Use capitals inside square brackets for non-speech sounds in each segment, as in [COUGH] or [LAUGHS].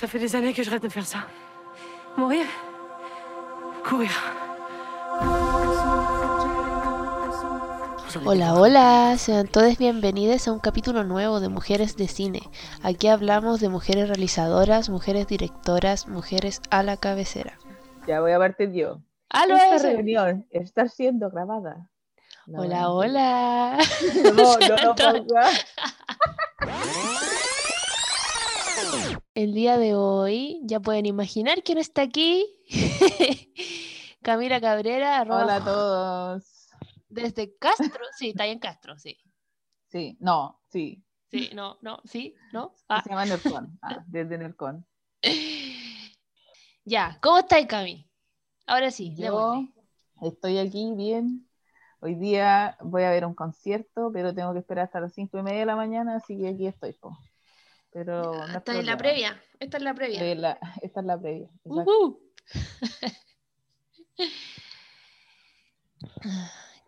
Ça fait des années que je rêve de faire ça. Mourir Courir. Hola, hola, sean todos bienvenidos a un capítulo nuevo de Mujeres de Cine. Aquí hablamos de mujeres realizadoras, mujeres directoras, mujeres a la cabecera. Ya voy a partir yo. ¡Aló! Esta reunión está siendo grabada. No, Hola, no, hola. [LAUGHS] No, no, no. [LAUGHS] [LAUGHS] El día de hoy, ya pueden imaginar quién está aquí. [LAUGHS] Camila Cabrera, arroba Hola a todos. desde Castro. [LAUGHS] Sí, está ahí en Castro, sí. Sí, no, sí. Sí, no, no, sí, no. Ah. Se llama Nercon. [LAUGHS] Ah, desde Nercon. Ya, ¿cómo estáis, Cami? Ahora sí, Yo démosle. estoy aquí bien. Hoy día voy a ver un concierto, pero tengo que esperar hasta las cinco y media de la mañana, así que aquí estoy. po. Pero no es Esta es la previa. Esta es la previa. La- esta es la previa. [LAUGHS]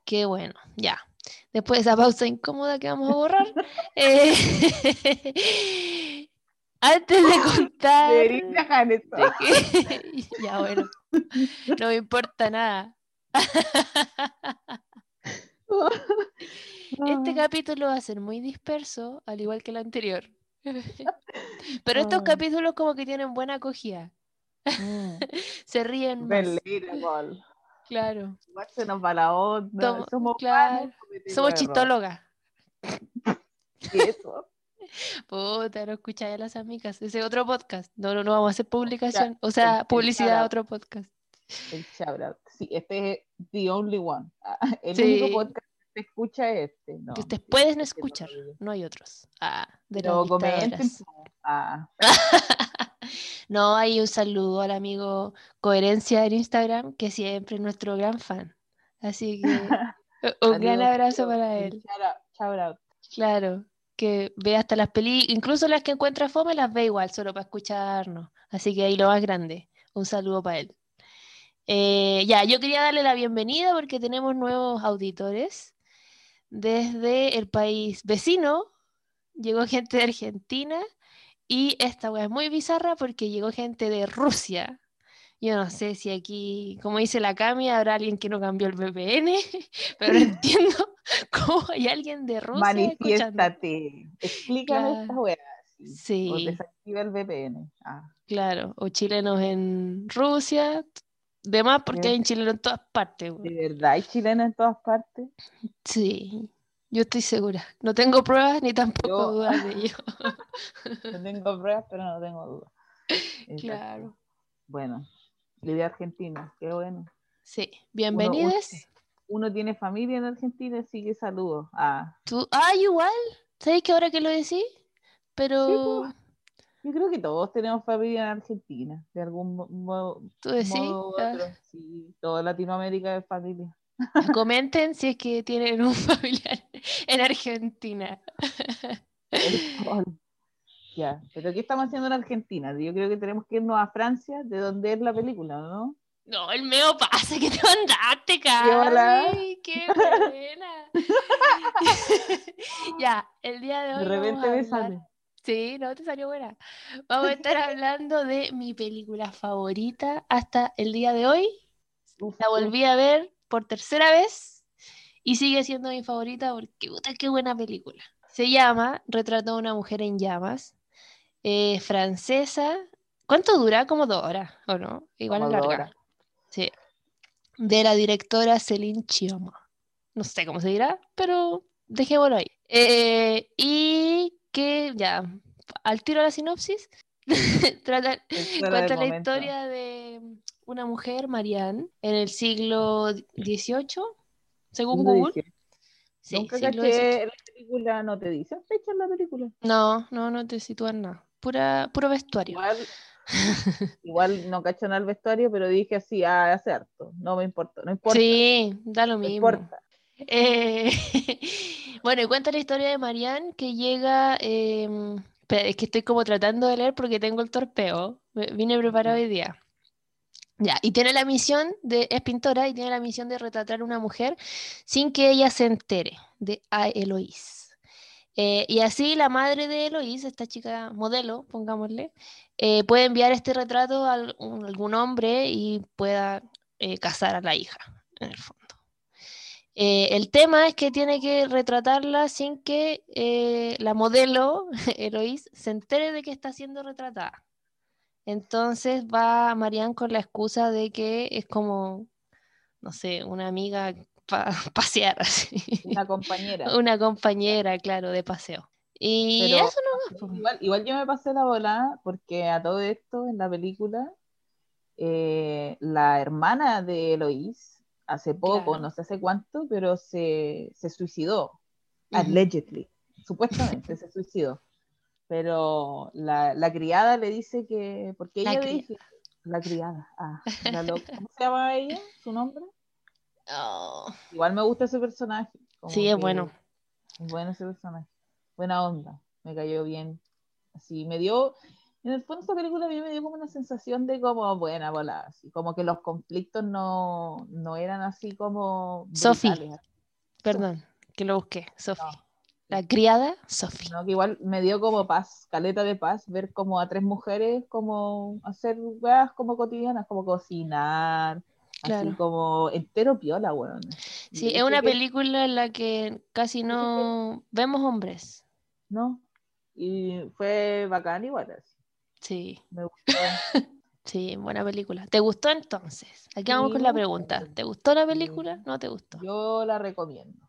Qué bueno, ya. Después de esa pausa incómoda que vamos a borrar, [LAUGHS] eh, [LAUGHS] antes de contar, de que- ya bueno, no me importa nada. Este capítulo va a ser muy disperso, al igual que el anterior. [LAUGHS] Pero estos capítulos como que tienen buena acogida, Mm, [LAUGHS] se ríen más, relatable. claro. Igual se nos va la onda. Tomo- somos claro, Somos chistólogas. [LAUGHS] Y eso. Puta, no escucháis a las amigas. Ese otro podcast. No, no, no vamos a hacer publicación. O sea, el publicidad a otro podcast. El shout out. Sí, este es the only one. El Sí. único podcast se escucha es este. No, Que ustedes pueden escuchar. no. No hay otros. Ah, de las comenten. Ah, [LAUGHS] No, hay un saludo al amigo Coherencia en Instagram, que siempre es nuestro gran fan. Así que [LAUGHS] un gran abrazo para él. Shout out. shout out. Claro, que ve hasta las películas, incluso las que encuentra fome las ve igual, solo para escucharnos. Así que ahí lo más grande. Un saludo para él. Eh, ya, yo quería darle la bienvenida porque tenemos nuevos auditores desde el país vecino. Llegó gente de Argentina y esta wea es muy bizarra porque llegó gente de Rusia. Yo no sé si aquí, como dice la Cami, habrá alguien que no cambió el VPN, [LAUGHS] pero no [LAUGHS] entiendo cómo hay alguien de Rusia. Manifiéstate. Explícame Claro. esta weá. sí. O desactiva el VPN. Ah, claro. O chilenos en Rusia. Demás porque Bien. hay chilenos en todas partes. ¿De weón. verdad hay chilenos en todas partes? Sí, yo estoy segura. No tengo pruebas ni tampoco Yo- dudas de ello. [LAUGHS] No tengo pruebas, pero no tengo dudas. [LAUGHS] Claro. Bueno, y de Argentina, qué bueno. Sí, bienvenidos. Uno tiene familia en Argentina, así que saludos. Ah, Tú, ah, igual. ¿Sabes que ahora que lo decís? Pero yo creo que todos tenemos familia en Argentina, de algún mo- modo, tú decís, modo u ah, otro. Sí, toda Latinoamérica es familia. comenten si es que tienen un [LAUGHS] familiar en Argentina. [LAUGHS] Ya, pero ¿qué estamos haciendo en Argentina? Yo creo que tenemos que irnos a Francia, de donde es la película, ¿no? No, el meo pase que te mandaste. Cami. Qué buena. [LAUGHS] ya, el día de hoy. De repente me sale. Sí, no te salió buena. [LAUGHS] Vamos a estar hablando de mi película favorita hasta el día de hoy. La volví a ver por tercera vez y sigue siendo mi favorita porque puta qué buena película. Se llama Retrato de una mujer en llamas. eh, francesa. ¿Cuánto dura? Como dos horas, ¿o no? Igual Como dos larga. horas. Sí. De la directora Céline Chioma. No sé cómo se dirá, pero dejémoslo ahí. Eh, y que ya, al tiro a la sinopsis, [LAUGHS] trata, del cuenta la historia de una mujer, Marianne, en el siglo XVIII, según Google. Sí, Nunca siglo XVIII. la película, no te dicen fecha en la película. No, no, no te sitúan nada. Pura, puro vestuario. Igual, [LAUGHS] igual no cacho nada el vestuario, pero dije así, ah, hace harto. No me importa, no importa. Sí, da lo no mismo. importa. Eh, [LAUGHS] bueno, y cuenta la historia de Marianne que llega. em, es que estoy como tratando de leer porque tengo el torpeo. Vine preparado hoy día. Ya, y tiene la misión de, es pintora y tiene la misión de retratar a una mujer sin que ella se entere, de A. Eloís. Eh, y así la madre de Eloís, esta chica modelo, pongámosle, eh, puede enviar este retrato a algún hombre y pueda eh, casar a la hija, en el fondo. El tema es que tiene que retratarla sin que la modelo, [LAUGHS] Eloís, se entere de que está siendo retratada. Entonces va Marianne con la excusa de que es como, no sé, una amiga [LAUGHS] pasear así. Una compañera. Una compañera, claro, de paseo. Y eso no igual, igual yo me pasé la bola porque a todo esto en la película, eh, la hermana de Eloís, hace poco, no sé hace cuánto, pero se, se suicidó, allegedly, supuestamente se suicidó. Pero la, la, criada le dice que, porque ella dice, la criada, ah, [LAUGHS] ¿cómo se llama ella? ¿Su nombre? Oh. Igual me gusta ese personaje. Sí, es bueno. Es bueno ese personaje. Buena onda. Me cayó bien. Así, me dio. En el fondo, esta película a mí me dio como una sensación de como buena bola, así, como que los conflictos no, no eran así como. Sophie. Perdón, que lo busqué. Sophie. La criada, Sophie. No, que igual me dio como paz, caleta de paz, ver como a tres mujeres como hacer weas como cotidianas, como cocinar, Así como entero piola, weón. Sí, es una película en la que casi no vemos hombres. No. Y fue bacán igual. Así. Sí. Me gustó. [LAUGHS] sí, buena película. ¿Te gustó entonces? Aquí vamos con la pregunta. ¿Te gustó la película? ¿No te gustó? Yo la recomiendo.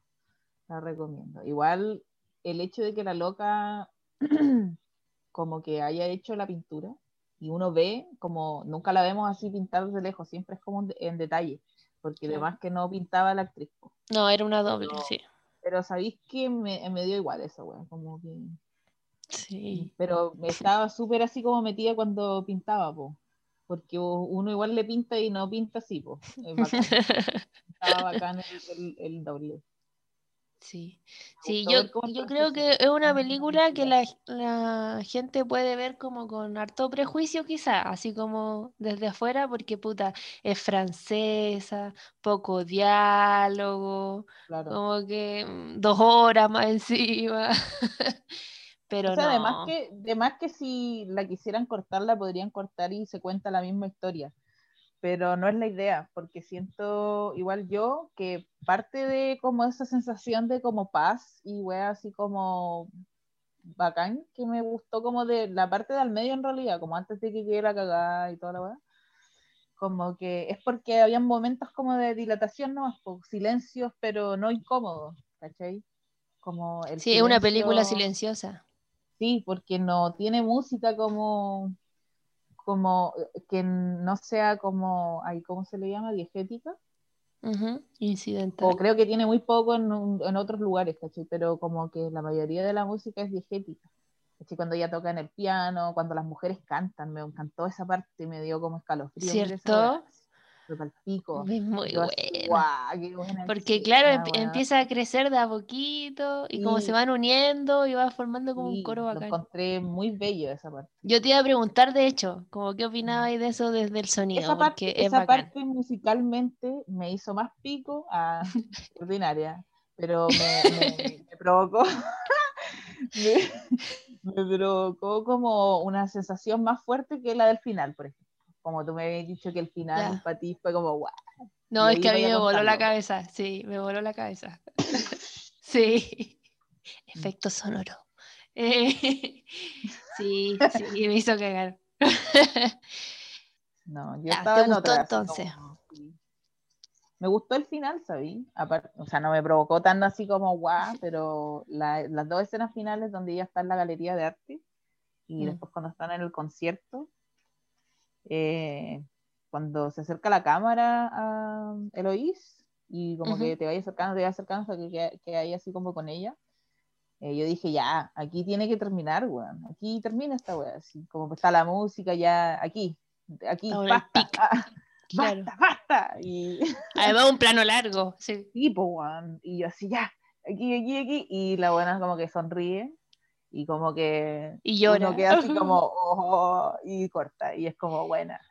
La recomiendo. Igual el hecho de que la loca [CLEARS THROAT] como que haya hecho la pintura y uno ve como nunca la vemos así pintada de lejos, siempre es como en detalle, porque además que no pintaba la actriz. No, era una doble, sí. Pero sabéis que me, me, dio igual eso, güey, como que... Sí. Pero me estaba súper así como metida cuando pintaba, po. porque uno igual le pinta y no pinta así, po. Estaba bacán el, el doble. Sí, sí yo, yo creo que es una película que la, la, gente puede ver como con harto prejuicio quizá, así como desde afuera, porque puta, es francesa, poco diálogo, como que mm, dos horas más encima. [LAUGHS] Pero no. además que, además que si la quisieran cortar, la podrían cortar y se cuenta la misma historia pero no es la idea, porque siento igual yo que parte de como esa sensación de como paz y wea así como bacán, que me gustó como de la parte del medio en realidad, como antes de que quiera cagar y toda la wea, como que es porque habían momentos como de dilatación, no silencios, pero no incómodos, ¿cachai? Como el sí, es una película silenciosa. Sí, porque no tiene música como como que no sea como, ¿cómo se le llama? Diegética. Incidental. O creo que tiene muy poco en, en otros lugares, ¿cachai? Pero como que la mayoría de la música es diegética. ¿cachai? Cuando ella toca en el piano, cuando las mujeres cantan, me encantó esa parte, me dio como escalofrío. ¿Cierto? Es muy bueno. Porque claro, empieza a crecer de a poquito y como se van uniendo y va formando como un coro bacán. Lo encontré muy bello esa parte. Yo te iba a preguntar, de hecho, como qué opinabas de eso desde el sonido. Esa parte, esa parte musicalmente me hizo más pico a [LAUGHS] ordinaria, pero me, [LAUGHS] provocó. [LAUGHS] me provocó como una sensación más fuerte que la del final, por ejemplo como tú me habías dicho que el final para ti fue como guau. No, es que a mí me voló la cabeza, sí, me voló la cabeza. [LAUGHS] sí, efecto sonoro. [LAUGHS] sí, sí, me hizo cagar. no, yo estaba ¿Te en gustó entonces? Me gustó el final, ¿sabí? o sea, no me provocó tanto así como guau, pero las dos escenas finales donde ella está en la galería de arte y mm. después cuando están en el concierto, eh, cuando se acerca la cámara a Eloís y como que te vaya acercando, te vaya acercando hasta que, que hay así como con ella, eh, yo dije, ya, aquí tiene que terminar, weón, aquí termina esta weá, así como está la música ya aquí, aquí, basta, [LAUGHS] basta, basta, y... [LAUGHS] Además un plano largo, sí. tipo y yo así, ya, aquí, aquí, aquí, y la buena como que sonríe, y como que y llora. uno queda así [LAUGHS] como oh, y corta y es como buena.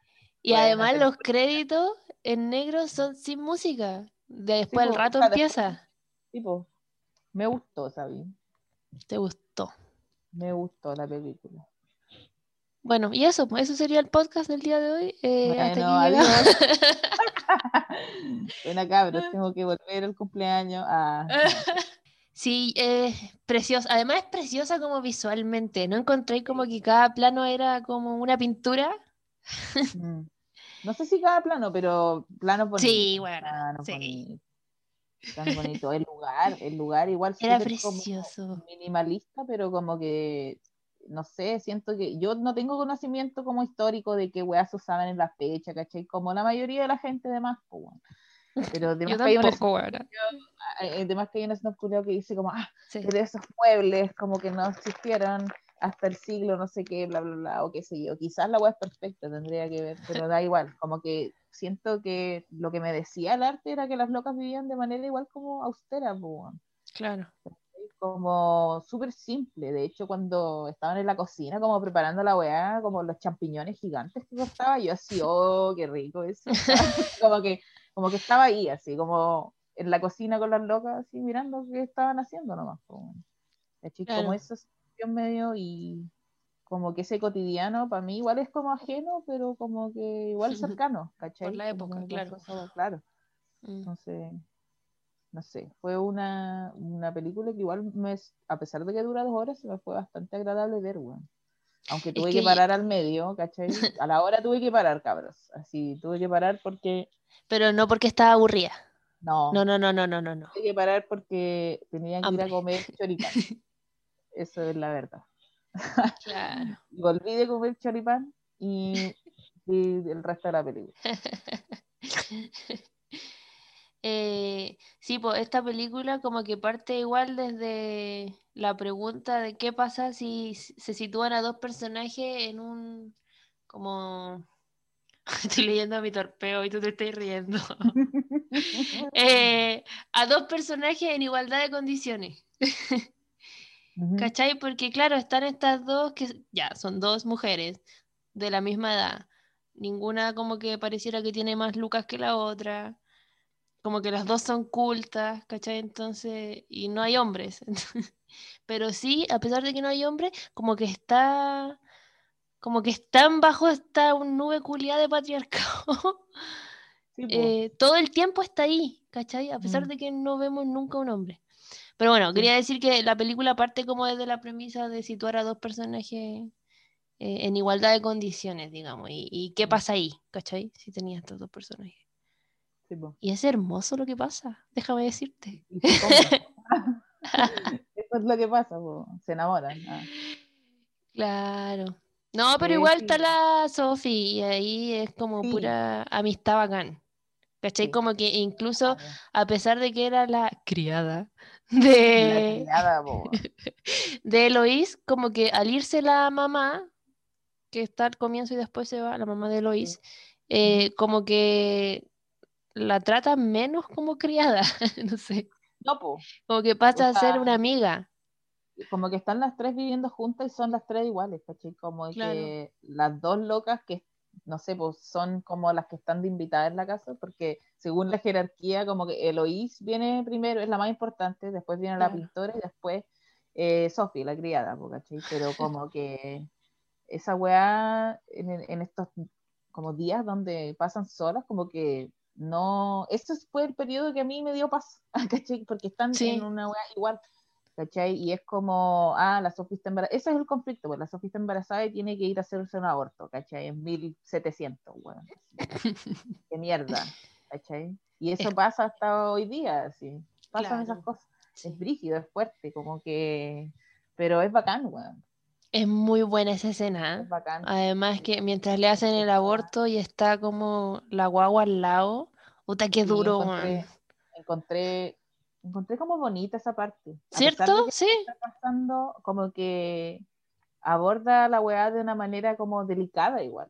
Y además los créditos en negro son sin música. Después el rato empieza. Tipo, me gustó, ¿sabí? ¿Te gustó? Me gustó la película. Bueno, y eso, pues, eso sería el podcast del día de hoy. Eh, hasta Bueno, aquí adiós. [LAUGHS] Bueno, cabros, [LAUGHS] tengo que volver al cumpleaños. a Sí, es preciosa. Además es preciosa como visualmente. ¿No encontré como que cada plano era como una pintura? Mm. No sé si cada plano, pero plano bonito. Sí, bueno, plano sí. bonito. Plano bonito. El lugar, el lugar igual Era como precioso. minimalista, pero como que, no sé, siento que yo no tengo conocimiento como histórico de qué weas usaban en la fecha, ¿cachai? Como la mayoría de la gente de más, pues. Pero además [LAUGHS] que hay una tampoco, bueno. además que hay un snob que dice como, ah, Sí. pero esos muebles como que no existieron hasta el siglo no sé qué, bla, bla, bla, o qué sé yo. Quizás la web es perfecta, tendría que ver, pero da igual, como que siento que lo que me decía el arte era que las locas vivían de manera igual como austera, weón. Claro. como súper simple. De hecho, cuando estaban en la cocina, como preparando la weá, como los champiñones gigantes que cortaba, yo así, oh, qué rico eso. [LAUGHS] como que, como que estaba ahí, así, como en la cocina con las locas, así, mirando qué estaban haciendo nomás. Como. Claro. como eso medio y como que ese cotidiano para mí igual es como ajeno, pero como que igual cercano, ¿cachai? Por la época, claro. claro. Mm. Entonces, no sé, fue una, una película que igual, me, a pesar de que dura dos horas, se me fue bastante agradable ver, weón. Aunque tuve que, que- parar al medio, ¿cachai? A la hora tuve que parar, cabros. Así, tuve que parar porque, Pero no porque estaba aburrida. no, No, no, no, no, no, no, no. tuve que parar porque tenía que ir a comer choripán. [LAUGHS] Eso es la verdad. Claro. [LAUGHS] Y volví de comer choripán y vi el resto de la película. [LAUGHS] Eh, sí, pues esta película como que parte igual desde la pregunta de qué pasa si se sitúan a dos personajes en un como [LAUGHS] estoy leyendo a mi torpeo y tú te estás riendo. [LAUGHS] Eh, a dos personajes en igualdad de condiciones. ¿Cachai? Porque claro, están estas dos que ya son dos mujeres de la misma edad. Ninguna como que pareciera que tiene más lucas que la otra. Como que las dos son cultas, ¿cachai? Entonces, y no hay hombres. [LAUGHS] Pero sí, a pesar de que no hay hombres, como que está, como que están bajo esta nube culiada de patriarcado. [LAUGHS] Sí. Eh, todo el tiempo está ahí, ¿cachai? A pesar Mm. de que no vemos nunca un hombre. Pero bueno, quería decir que la película parte como desde la premisa de situar a dos personajes eh, en igualdad de condiciones, digamos. Y, y qué Mm. pasa ahí, ¿cachai? Si tenía estos dos personajes. Sí. Y es hermoso lo que pasa, déjame decirte. [LAUGHS] [LAUGHS] Eso es lo que pasa, se enamoran. ah. Claro. No, pero igual está la Sophie y ahí es como Sí. pura amistad bacán. ¿Cachai? Sí. Como que incluso a pesar de que era la criada [LAUGHS] La de, criada, po. [LAUGHS] de Eloís, como que al irse la mamá, que está al comienzo y después se va, la mamá de Eloís, eh, como que la trata menos como criada, [LAUGHS] no sé, No, po. como que pasa O a ser una amiga. Como que están las tres viviendo juntas y son las tres iguales, ¿cachai? Como Claro. que las dos locas que, no sé, pues son como las que están de invitadas en la casa, porque según la jerarquía, como que Eloís viene primero, es la más importante, después viene la Claro. pintora y después eh, Sophie, la criada, ¿cachai? Pero como [LAUGHS] que esa weá en, en estos como días donde pasan solas, como que no, ese fue el periodo que a mí me dio paz, [LAUGHS] ¿cachai? Porque están Sí. en una weá igual. ¿Cachai? Y es como, ah, la Sofía está embarazada. Ese es el conflicto, pues la Sofía está embarazada y tiene que ir a hacerse un aborto, ¿cachai? En 1700, bueno. [LAUGHS] Qué mierda, ¿cachai? Y eso Es- pasa hasta hoy día, así. Pasan Claro. esas cosas. Sí. Es brígido, es fuerte, como que. Pero es bacán, weón. Es muy buena esa escena. ¿eh? Es bacán. Además que mientras le hacen el aborto y está como la guagua al lado, puta que Sí, duro, encontré, weón. encontré, encontré como bonita esa parte. A ¿Cierto? que Sí. está pasando, como que aborda la weá de una manera como delicada igual.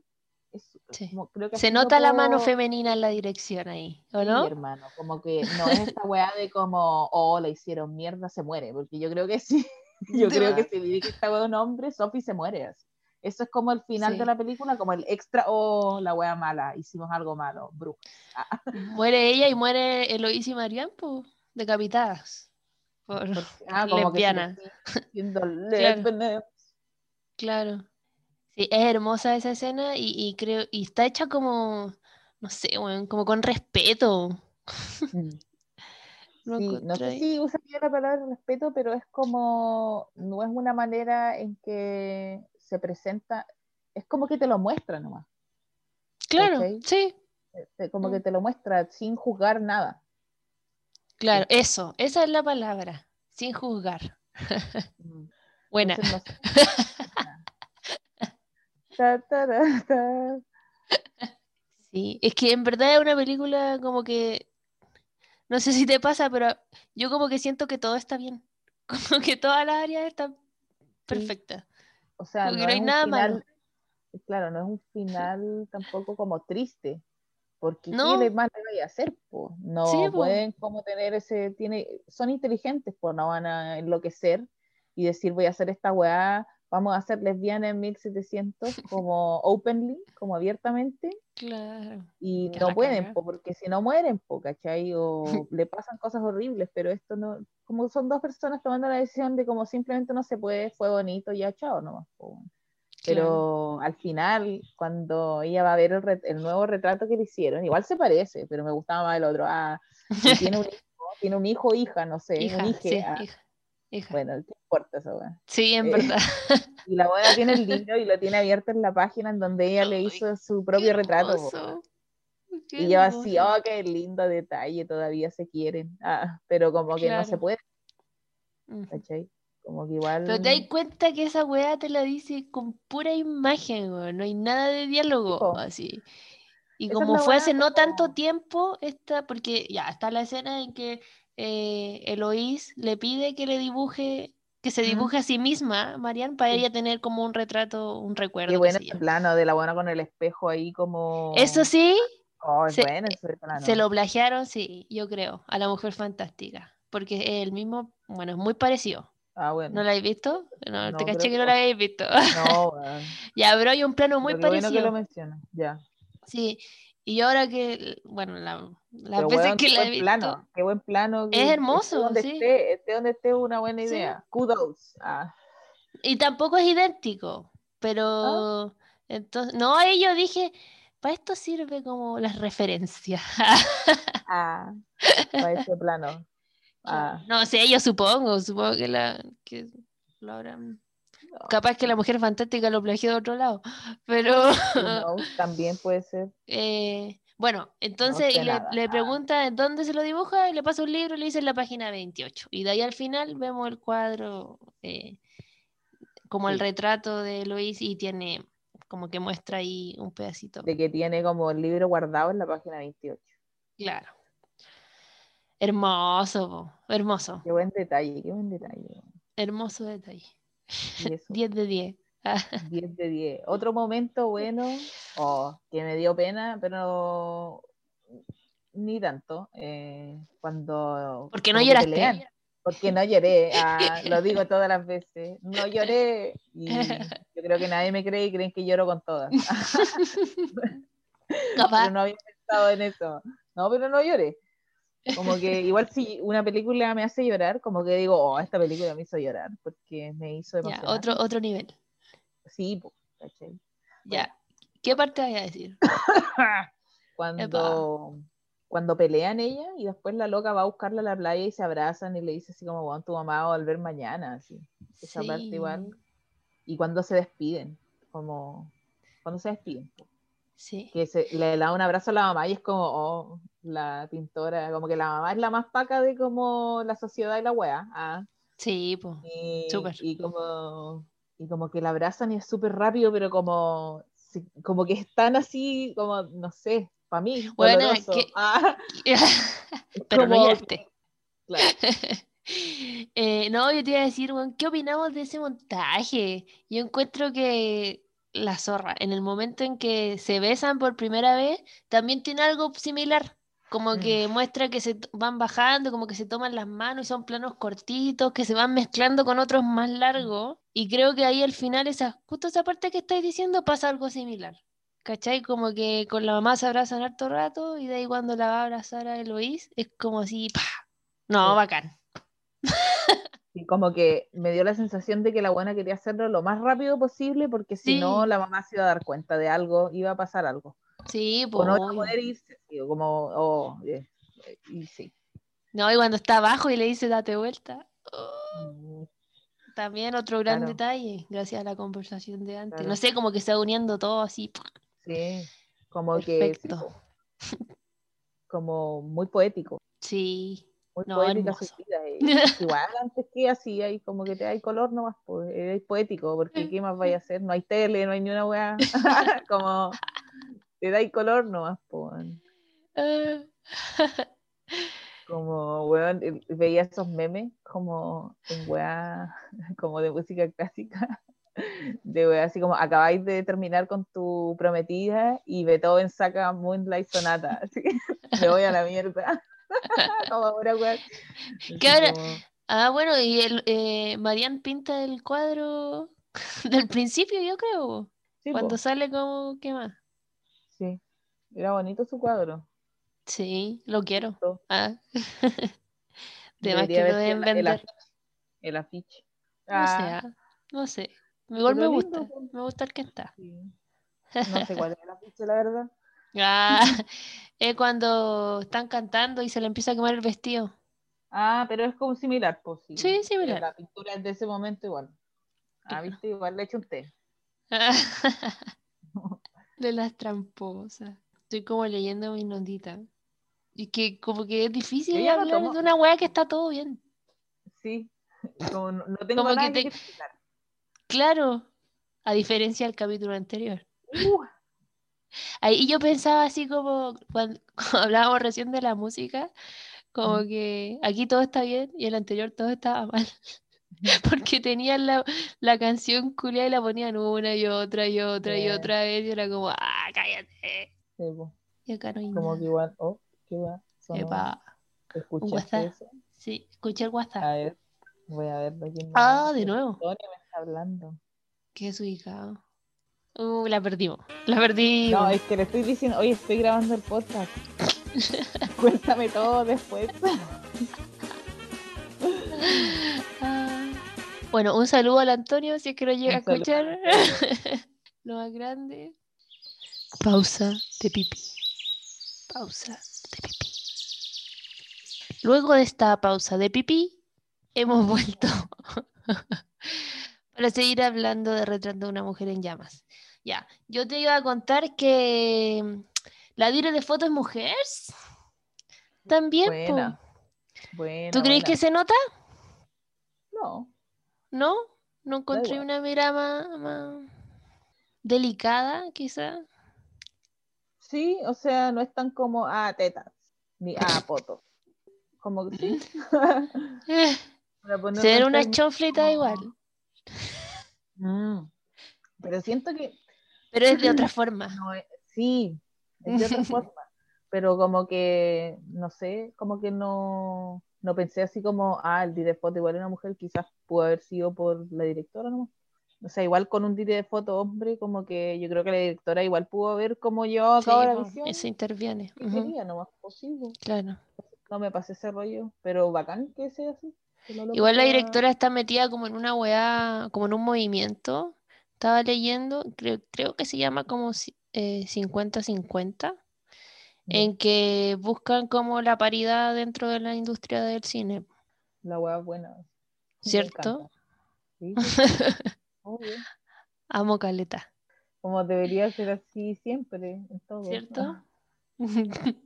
Es, Sí. como- creo que Se nota la mano femenina en la dirección ahí, ¿o Sí, no? hermano, como que no es esta weá de como, oh, la hicieron mierda, se muere, porque yo creo que sí, [LAUGHS] yo creo que más. si que esta weá un hombre, Sophie se muere así. Eso es como el final Sí. de la película, como el extra, oh, la weá mala, hicimos algo malo, bruja. [LAUGHS] Muere ella y muere Eloís y Marian, pues, decapitadas. Por [LAUGHS] Ah, como que se lesbiana. le está diciendo [LAUGHS] lesbiana. Claro. Sí, es hermosa esa escena y, y creo, y está hecha como, no sé, weón, como con respeto. Mm. [LAUGHS] ¿No Sí, no sé si usaría la palabra respeto, pero es como, no es una manera en que se presenta, es como que te lo muestra nomás, Claro, sí, te- como que Mm. te lo muestra sin juzgar nada. Claro, eso, esa es la palabra, sin juzgar. [LAUGHS] Mm. Buena. [LAUGHS] Sí, es que en verdad es una película como que, no sé si te pasa, pero yo como que siento que todo está bien, [LAUGHS] como que todas las áreas están perfectas. O sea, Como que no hay nada malo. claro, no es un final tampoco como triste, porque No. ¿qué más le vaya a hacer? po? No Sí, po. pueden como tener ese, tiene, son inteligentes, pues no van a enloquecer y decir voy a hacer esta weá, vamos a ser lesbianas en 1700 [LAUGHS] como openly, como abiertamente, Claro. y no pueden, po, porque si no mueren, po, ¿cachai? O [LAUGHS] le pasan cosas horribles, pero esto no, como son dos personas tomando la decisión de como simplemente no se puede, fue bonito, ya chao nomás. po, Pero al final, cuando ella va a ver el, el nuevo retrato que le hicieron, igual se parece, pero me gustaba más el otro. Ah, tiene un [LAUGHS] hijo, tiene un hijo o hija, no sé, Hija, un sí, ah, hija, hija. Bueno, ¿qué importa eso? Sí, en Eh, verdad. [LAUGHS] Y la buena tiene el libro y lo tiene abierto en la página en donde ella le hizo su propio retrato. Qué Y yo así, oh, qué lindo detalle, todavía se quieren. Ah, pero como que no se puede. ¿cachai? Como que igual. Pero te das cuenta que esa weá te la dice con pura imagen, weón. No hay nada de diálogo, así. Y Esa como fue weá, hace no tanto tiempo, esta, porque ya está la escena en que eh, Eloís le pide que le dibuje, que se dibuje a sí misma, Marian, para Sí. ella tener como un retrato, un recuerdo, Qué bueno ese yo. plano de la buena con el espejo ahí como. Eso sí, Oh, es se- bueno ese plano. se lo plagiaron, sí, yo creo, a la Mujer Fantástica, porque es el mismo, bueno, es muy parecido. Ah, bueno. ¿No la habéis visto? No, No, te caché que no la habéis visto. No, [LAUGHS] weón. Ya, pero hay un plano muy Pero qué bueno que parecido. lo mencionas. Ya. Sí, y ahora que, bueno, la- las Pero veces weón, que la he visto, plano. Qué buen plano. que Es esté hermoso, donde sí. esté, esté donde esté una buena Sí. idea. Kudos. Ah, y tampoco es idéntico, pero entonces, no, ahí yo dije, para esto sirve como las referencias. ah, para ese plano. Ah, No sé, yo supongo, supongo que la que lo habrán. no, Capaz que la mujer fantástica lo plagió de otro lado, pero knows, [LAUGHS] también puede ser. eh, bueno, entonces sé le, le Ah. pregunta dónde se lo dibuja y le pasa un libro y le dice en la página 28. Y de ahí al final vemos el cuadro eh, como el retrato de Luis y tiene como que muestra ahí un pedacito. De que tiene como el libro guardado en la página 28. Claro. Hermoso, hermoso, Qué buen detalle, qué buen detalle. hermoso detalle. Y eso, [LAUGHS] 10 de 10. Ah, 10 de 10. Otro momento bueno, oh, que me dio pena, pero ni tanto, eh, cuando... Porque no como que lloraste. pelean. Porque no lloré, ah, [LAUGHS] lo digo todas las veces, no lloré. Y [LAUGHS] yo creo que nadie me cree y creen que lloro con todas. Capaz. pero no había pensado en eso. No, pero no lloré. Como que [LAUGHS] igual si una película me hace llorar, como que digo, oh, esta película me hizo llorar, porque me hizo Ya, emocionar. otro, otro nivel. Sí. Ya. ¿Qué parte voy a decir? [LAUGHS] Cuando, cuando pelean ella y después la loca va a buscarla a la playa y se abrazan y le dice así como, bueno, tu mamá va a volver mañana, así. Esa parte igual. Y cuando se despiden, como, cuando se despiden, po, Sí. que se, le da un abrazo a la mamá y es como, oh, la pintora, como que la mamá es la más paca de como la sociedad y la wea. Ah, Sí, pues. y, Súper. y como y como que la abrazan y es súper rápido, pero como, como que están así, como, no sé, para mí, Bueno, que- Ah, [LAUGHS] [LAUGHS] Pero no como- lloraste. claro. [LAUGHS] Eh, no, yo te iba a decir, ¿qué opinamos de ese montaje? Yo encuentro que la zorra, en el momento en que se besan por primera vez, también tiene algo similar. Como Mm. que muestra que se van bajando, como que se toman las manos y son planos cortitos, que se van mezclando con otros más largos. Y creo que ahí al final, esa, justo esa parte que estáis diciendo, pasa algo similar. ¿Cachai? Como que con la mamá se abrazan harto rato y de ahí cuando la va a abrazar a Eloís, es como así, ¡pah! No, bacán. [LAUGHS] Y como que me dio la sensación de que la buena quería hacerlo lo más rápido posible porque si Sí. no la mamá se iba a dar cuenta de algo, iba a pasar algo. Sí, O pues. no iba a obvio. poder irse, sí, o como, oh, eh, eh, y sí. No, y cuando está abajo y le dice date vuelta. oh, Mm, también otro gran Claro. detalle, gracias a la conversación de antes. Claro. No sé, como que va uniendo todo así. Sí, como que, sí, Perfecto. como muy poético. Sí. Muy No, poética su vida. [LAUGHS] Igual antes que hacía, y como que te hay color nomás, pues es poético, porque ¿qué más vaya a hacer? No hay tele, no hay ni una weá. [LAUGHS] como te da color nomás, pues. Ah, [LAUGHS] Como, weón, veía esos memes como en weá, como de música clásica. De weá, así como acabáis de terminar con tu prometida y Beethoven saca Moonlight Sonata. Así que me voy a la mierda. [LAUGHS] ahora, weón. ¿Qué como- Ah, bueno, y el eh, Marian pinta el cuadro [LAUGHS] del principio, yo creo. Sí, Cuando po. sale como, ¿qué más? Sí, era bonito su cuadro. Sí, lo quiero. Ah. [LAUGHS] De más Debería que deben sido el- el vender. afiche- El afiche. No sé, Ah, ah, no sé. Igual me gusta, po. me gusta el que está. sí. No sé cuál es el afiche, la verdad. Ah, [LAUGHS] [LAUGHS] es cuando están cantando y se le empieza a quemar el vestido. Ah, pero es como similar, pues sí. Similar. La pintura es de ese momento igual. Ah, viste, igual le un té. [LAUGHS] De las tramposas. Estoy como leyendo mi notita. Y que como que es difícil no hablar tomo- de una weá que está todo bien. Sí. Como no, no tengo Como que nada te- que explicar. Claro, a diferencia del capítulo anterior. Uh, Ahí yo pensaba así como cuando, [LAUGHS] cuando hablábamos recién de la música, como Mm. que aquí todo está bien y el anterior todo estaba [LAUGHS] mal. Porque tenían la, la canción culia y la ponían una y otra y otra y Yeah. otra vez y era como, ah, cállate. sí. Y acá no hay Como nada. que igual, oh, qué va. Epa, ¿Escuchaste WhatsApp. eso? sí, escuché el WhatsApp. A ver, voy a ver quién me- Ah, de nuevo. Me está hablando. Qué desubicado. Uh, la perdimos. La perdimos. No, es que le estoy diciendo, oye, estoy grabando el podcast. [LAUGHS] Cuéntame todo después. Ah. Bueno, un saludo al Antonio si es que lo llega a saludo escuchar. [LAUGHS] lo más grande. Pausa de pipí. Pausa de pipí. Luego de esta pausa de pipí, hemos vuelto [LAUGHS] para seguir hablando de retrato de una mujer en llamas. Ya, yo te iba a contar que mm, la dire de foto es mujer. También. Buena. Buena. ¿Tú crees buena. que se nota? No. ¿No? ¿No encontré una mirada más, más delicada, quizá? Sí, o sea, no es tan como, ah, tetas, ni ah, poto. Como que sí. Eh, [LAUGHS] ser una chonflita como- igual, [LAUGHS] Mm. Pero siento que pero es de otra forma. [LAUGHS] no es- sí, es de otra [LAUGHS] forma. Pero como que, no sé, como que no, no pensé así como, ah, el director de foto igual era una mujer, quizás pudo haber sido por la directora, ¿no? O sea, igual con un director de foto hombre, como que yo creo que la directora igual pudo haber como llevado a Sí, cabo la visión. eso interviene. que ujú, quería, no más posible. claro. No me pasé ese rollo, pero bacán que sea así. que no Igual la directora está metida como en una weá, como en un movimiento. Estaba leyendo, creo, creo que se llama como ci- eh, 50-50, Ya, en que buscan como la paridad dentro de la industria del cine, La es buena. ¿cierto? Sí. [LAUGHS] Amo Caleta, Como debería ser así siempre, en todo. ¿cierto? [LAUGHS] De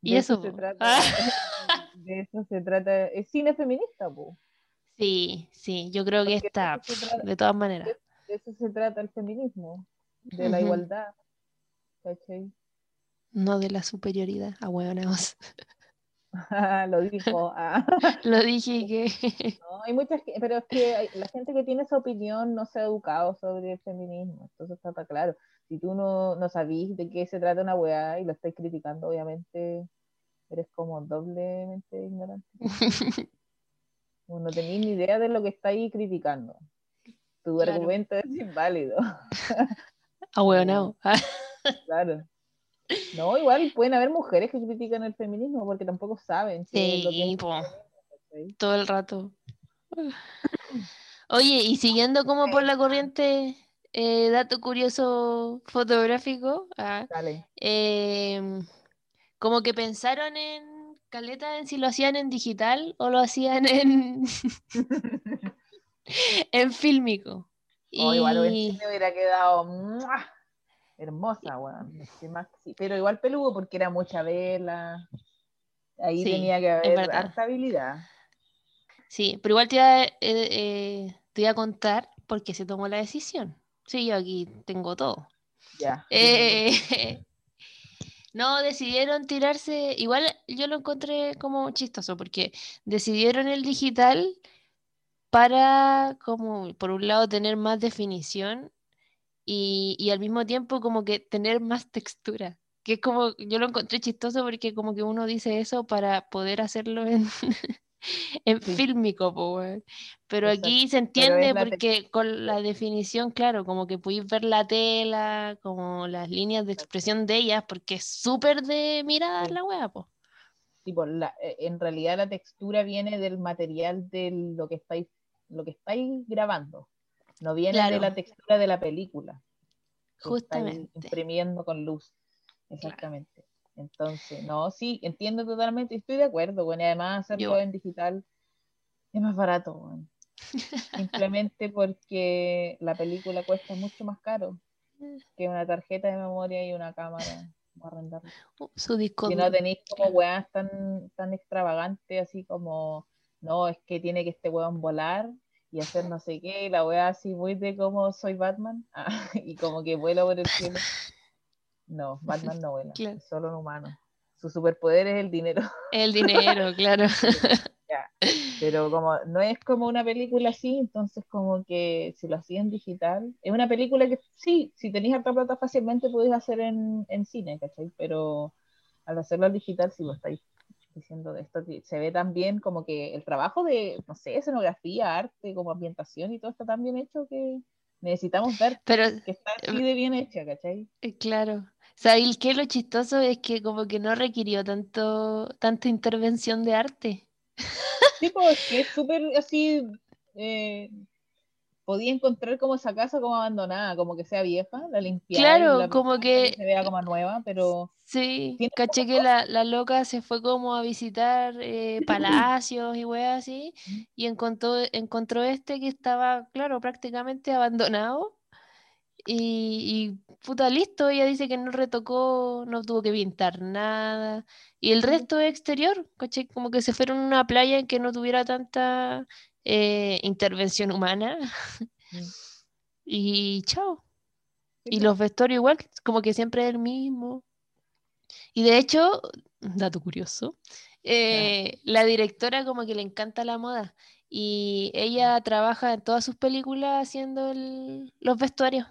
Y eso, se trata. Ah. [LAUGHS] De eso se trata. Es cine feminista, po. Sí, sí, yo creo que Porque está, de todas maneras. De eso se trata el feminismo, de la igualdad. ¿Cachai? No de la superioridad, a huevonaos. [LAUGHS] Lo dijo. [LAUGHS] ah. Lo dije que. [LAUGHS] No, hay muchas, que- pero es que hay- la gente que tiene esa opinión no se ha educado sobre el feminismo, entonces está, está claro. Si tú no, no sabís de qué se trata una weá y lo estás criticando, obviamente eres como doblemente ignorante. No tenés ni idea de lo que estáis criticando. Tu Claro. argumento es inválido, A huevonao. Ah, [LAUGHS] claro. No, igual pueden haber mujeres que critican el feminismo porque tampoco saben lo que Sí, es todo el rato. Oye, y siguiendo como por la corriente, eh, dato curioso fotográfico, ah, em, como que pensaron en Caleta en si lo hacían en digital o lo hacían en, [LAUGHS] [LAUGHS] en fílmico. Oh, y... igual hubiera quedado hermosa, weón. Pero igual peludo porque era mucha vela. Ahí tenía que haber harta habilidad. Sí, pero igual te iba, eh, eh, te iba a contar por qué se tomó la decisión. Sí, yo aquí tengo todo. Ya. Eh, [LAUGHS] no, decidieron tirarse, igual yo lo encontré como chistoso, porque decidieron el digital para, como, por un lado, tener más definición y, y al mismo tiempo como que tener más textura que es como, yo lo encontré chistoso porque como que uno dice eso para poder hacerlo en, [LAUGHS] en fílmico, pero aquí se entiende porque con la definición, claro, como que podéis ver la tela, como las líneas de expresión de ellas, porque es súper de mirar la wea, pues. en realidad la textura viene del material de lo que estáis, lo que estáis grabando, no viene de la textura de la película. Justamente. Imprimiendo con luz. Exactamente. Entonces, no, sí, entiendo totalmente, estoy de acuerdo, bueno, y además hacerlo en digital es más barato, bueno. [LAUGHS] simplemente porque la película cuesta mucho más caro que una tarjeta de memoria y una cámara. Uh, su disco si no tenéis como weas tan, tan extravagantes, así como, no, es que tiene que este weón volar y hacer no sé qué, y la wea así muy de como soy Batman, [LAUGHS] y como que vuelo por el cielo. No, Batman no vuela, es solo un humano. Su superpoder es el dinero. El dinero, [LAUGHS] claro. Pero como no es como una película así, entonces como que si lo hacían digital, es una película que sí, si tenéis harta plata fácilmente podéis hacer en, en cine, ¿cachai? Pero al hacerlo digital, si lo estáis diciendo de esto, se ve también como que el trabajo de, no sé, escenografía, arte, como ambientación y todo está tan bien hecho que necesitamos ver Pero, que está así de bien hecha, ¿cachai? Eh, claro. ¿Sabéis qué? Lo chistoso es que como que no requirió tanto, tanta intervención de arte. Sí, pues que es súper así, eh, podía encontrar como esa casa como abandonada, como que sea vieja, la limpiada. Claro, como que... Se vea como nueva, pero... Sí, caché que la, la, loca se fue como a visitar eh, palacios y weas así, y encontró, encontró este que estaba, claro, prácticamente abandonado y, puta, listo, ella dice que no retocó, no tuvo que pintar nada. Y el resto es exterior, ¿cachai? Como que se fueron a una playa en que no tuviera tanta eh, intervención humana. [LAUGHS] y chao. Y los vestuarios igual, como que siempre es el mismo. Y de hecho, dato curioso, eh, la directora como que le encanta la moda y ella trabaja en todas sus películas haciendo los vestuarios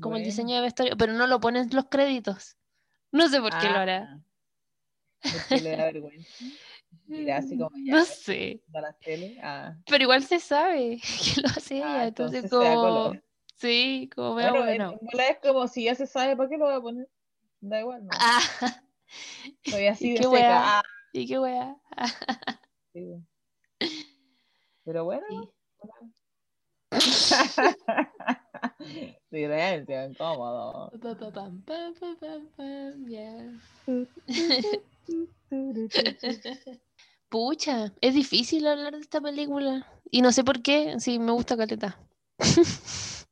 como el diseño de vestuario, pero no lo ponen los créditos. No sé por qué lo hará. Ah, porque le da vergüenza. [LAUGHS] Mira, así como no sé. Ah. Pero igual se sabe [LAUGHS] que lo hace ah, ella. entonces, como. Sí, como veo bueno. es como si ya se sabe, ¿para qué lo voy a poner? Da igual, ¿no? Ah. [LAUGHS] Soy así [LAUGHS] de qué seca. Y qué sí. Pero bueno. [LAUGHS] Silencio incómodo. [LAUGHS] Pucha, es difícil hablar de esta película. Y no sé por qué, sí, me gusta Caleta. es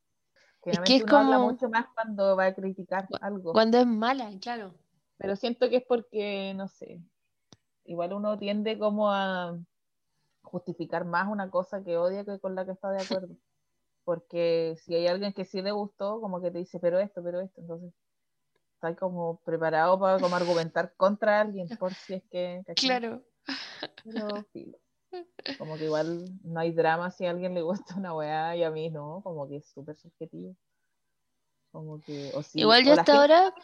que es como. Habla mucho más cuando va a criticar algo. Cuando es mala, claro. Pero siento que es porque, no sé, igual uno tiende como a justificar más una cosa que odia que con la que está de acuerdo [LAUGHS] porque si hay alguien que sí le gustó, como que te dice, pero esto, pero esto, entonces estás como preparado para como argumentar contra alguien por si es que... Claro. [LAUGHS] Como que igual no hay drama si a alguien le gusta una weá y a mí no, como que es súper subjetivo. Como que, o igual yo hasta ahora...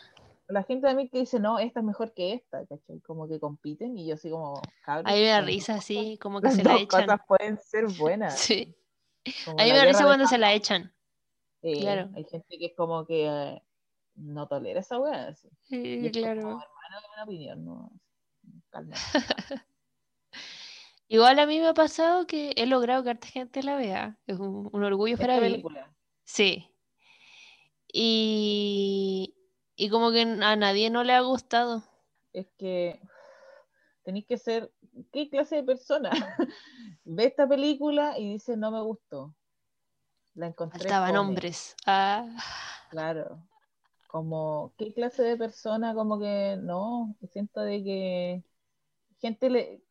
La gente de mí que dice, no, esta es mejor que esta, ¿cachai? Como que compiten y yo así como... Ahí me da risa, así, como que las se la echan. cosas pueden ser buenas. [LAUGHS] Sí. A mí me parece cuando se la echan. claro. Hay gente que es como que eh, no tolera esa weá. Sí, claro. Como, hermano, una opinión, no. Calma. [LAUGHS] Igual a mí me ha pasado que he logrado que harta gente la vea. Es un, un orgullo para mí. Sí. Y, y como que a nadie no le ha gustado. Es que tenéis que ser, ¿qué clase de persona? [LAUGHS] Ve esta película y dice, no me gustó. La encontré. Fome". hombres. Ah, Claro. Como, ¿qué clase de persona? Como que no, siento de que gente le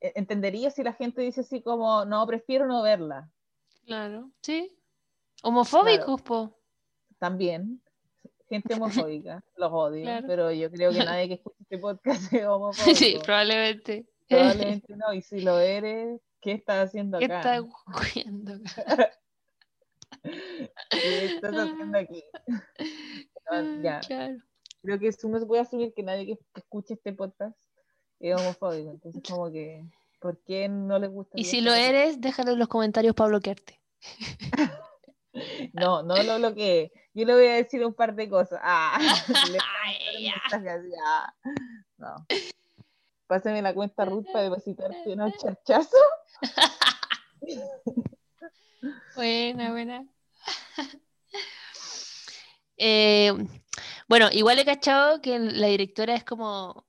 e- entendería si la gente dice así como, no, prefiero no verla. claro. Sí. Homofóbicos, po. También, gente homofóbica, [LAUGHS] los odio, Claro. pero yo creo que nadie que escuche este podcast es homofóbico. Sí, probablemente. Probablemente no, y si lo eres, ¿qué estás haciendo ¿Qué acá? estás jugando acá? [LAUGHS] ¿Qué estás haciendo aquí? No, ya, Claro. creo que asumo- voy a asumir que nadie que escuche este podcast es homofóbico. Entonces, como que, ¿por qué no les gusta? Y si lo película? eres, déjalo en los comentarios para bloquearte. [LAUGHS] No, no lo bloqueé. Yo le voy a decir un par de cosas. Ah, [LAUGHS] [LAUGHS] Ay, ah. No. Pásame la cuenta Ruth para depositarte unos charchazos. [LAUGHS] Buena, buena. Eh, bueno, igual he cachado que la directora es como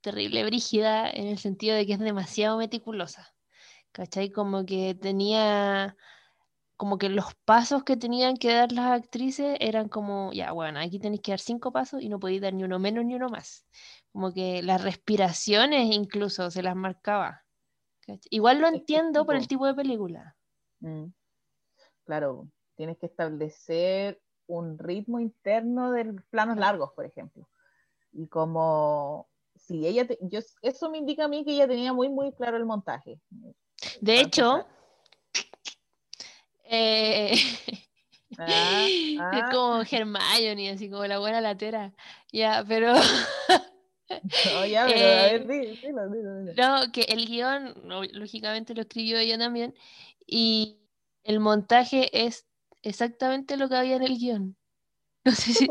terrible brígida en el sentido de que es demasiado meticulosa. ¿Cachai? Como que tenía, como que los pasos que tenían que dar las actrices eran como, ya, bueno, aquí tenéis que dar cinco pasos y no podéis dar ni uno menos ni uno más. Como que las respiraciones incluso se las marcaba. Igual lo entiendo por el tipo- de película. Mm. Claro, tienes que establecer un ritmo interno de planos largos, por ejemplo. Y como si ella, te- yo, eso me indica a mí que ella tenía muy, muy claro el montaje. De hecho. Eh, [LAUGHS] Ah, es ah. como Hermione, así como la buena latera. Ya, pero No, [LAUGHS] ya, pero a Eh, ver, di- dilo, dilo, dilo. no, que el guion, lógicamente lo escribió ella también, y el montaje es exactamente lo que había en el guion. [LAUGHS] No sé si,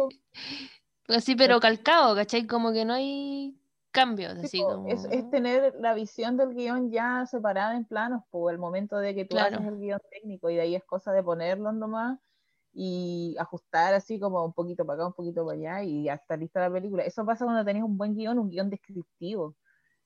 así, pero calcado, ¿cachai? Como que no hay cambios, así como... es, es tener la visión del guion ya separada en planos, por el momento de que tú Claro. haces el guion técnico y de ahí es cosa de ponerlos nomás y ajustar así como un poquito para acá, un poquito para allá y ya está lista la película. Eso pasa cuando tenés un buen guion, un guion descriptivo,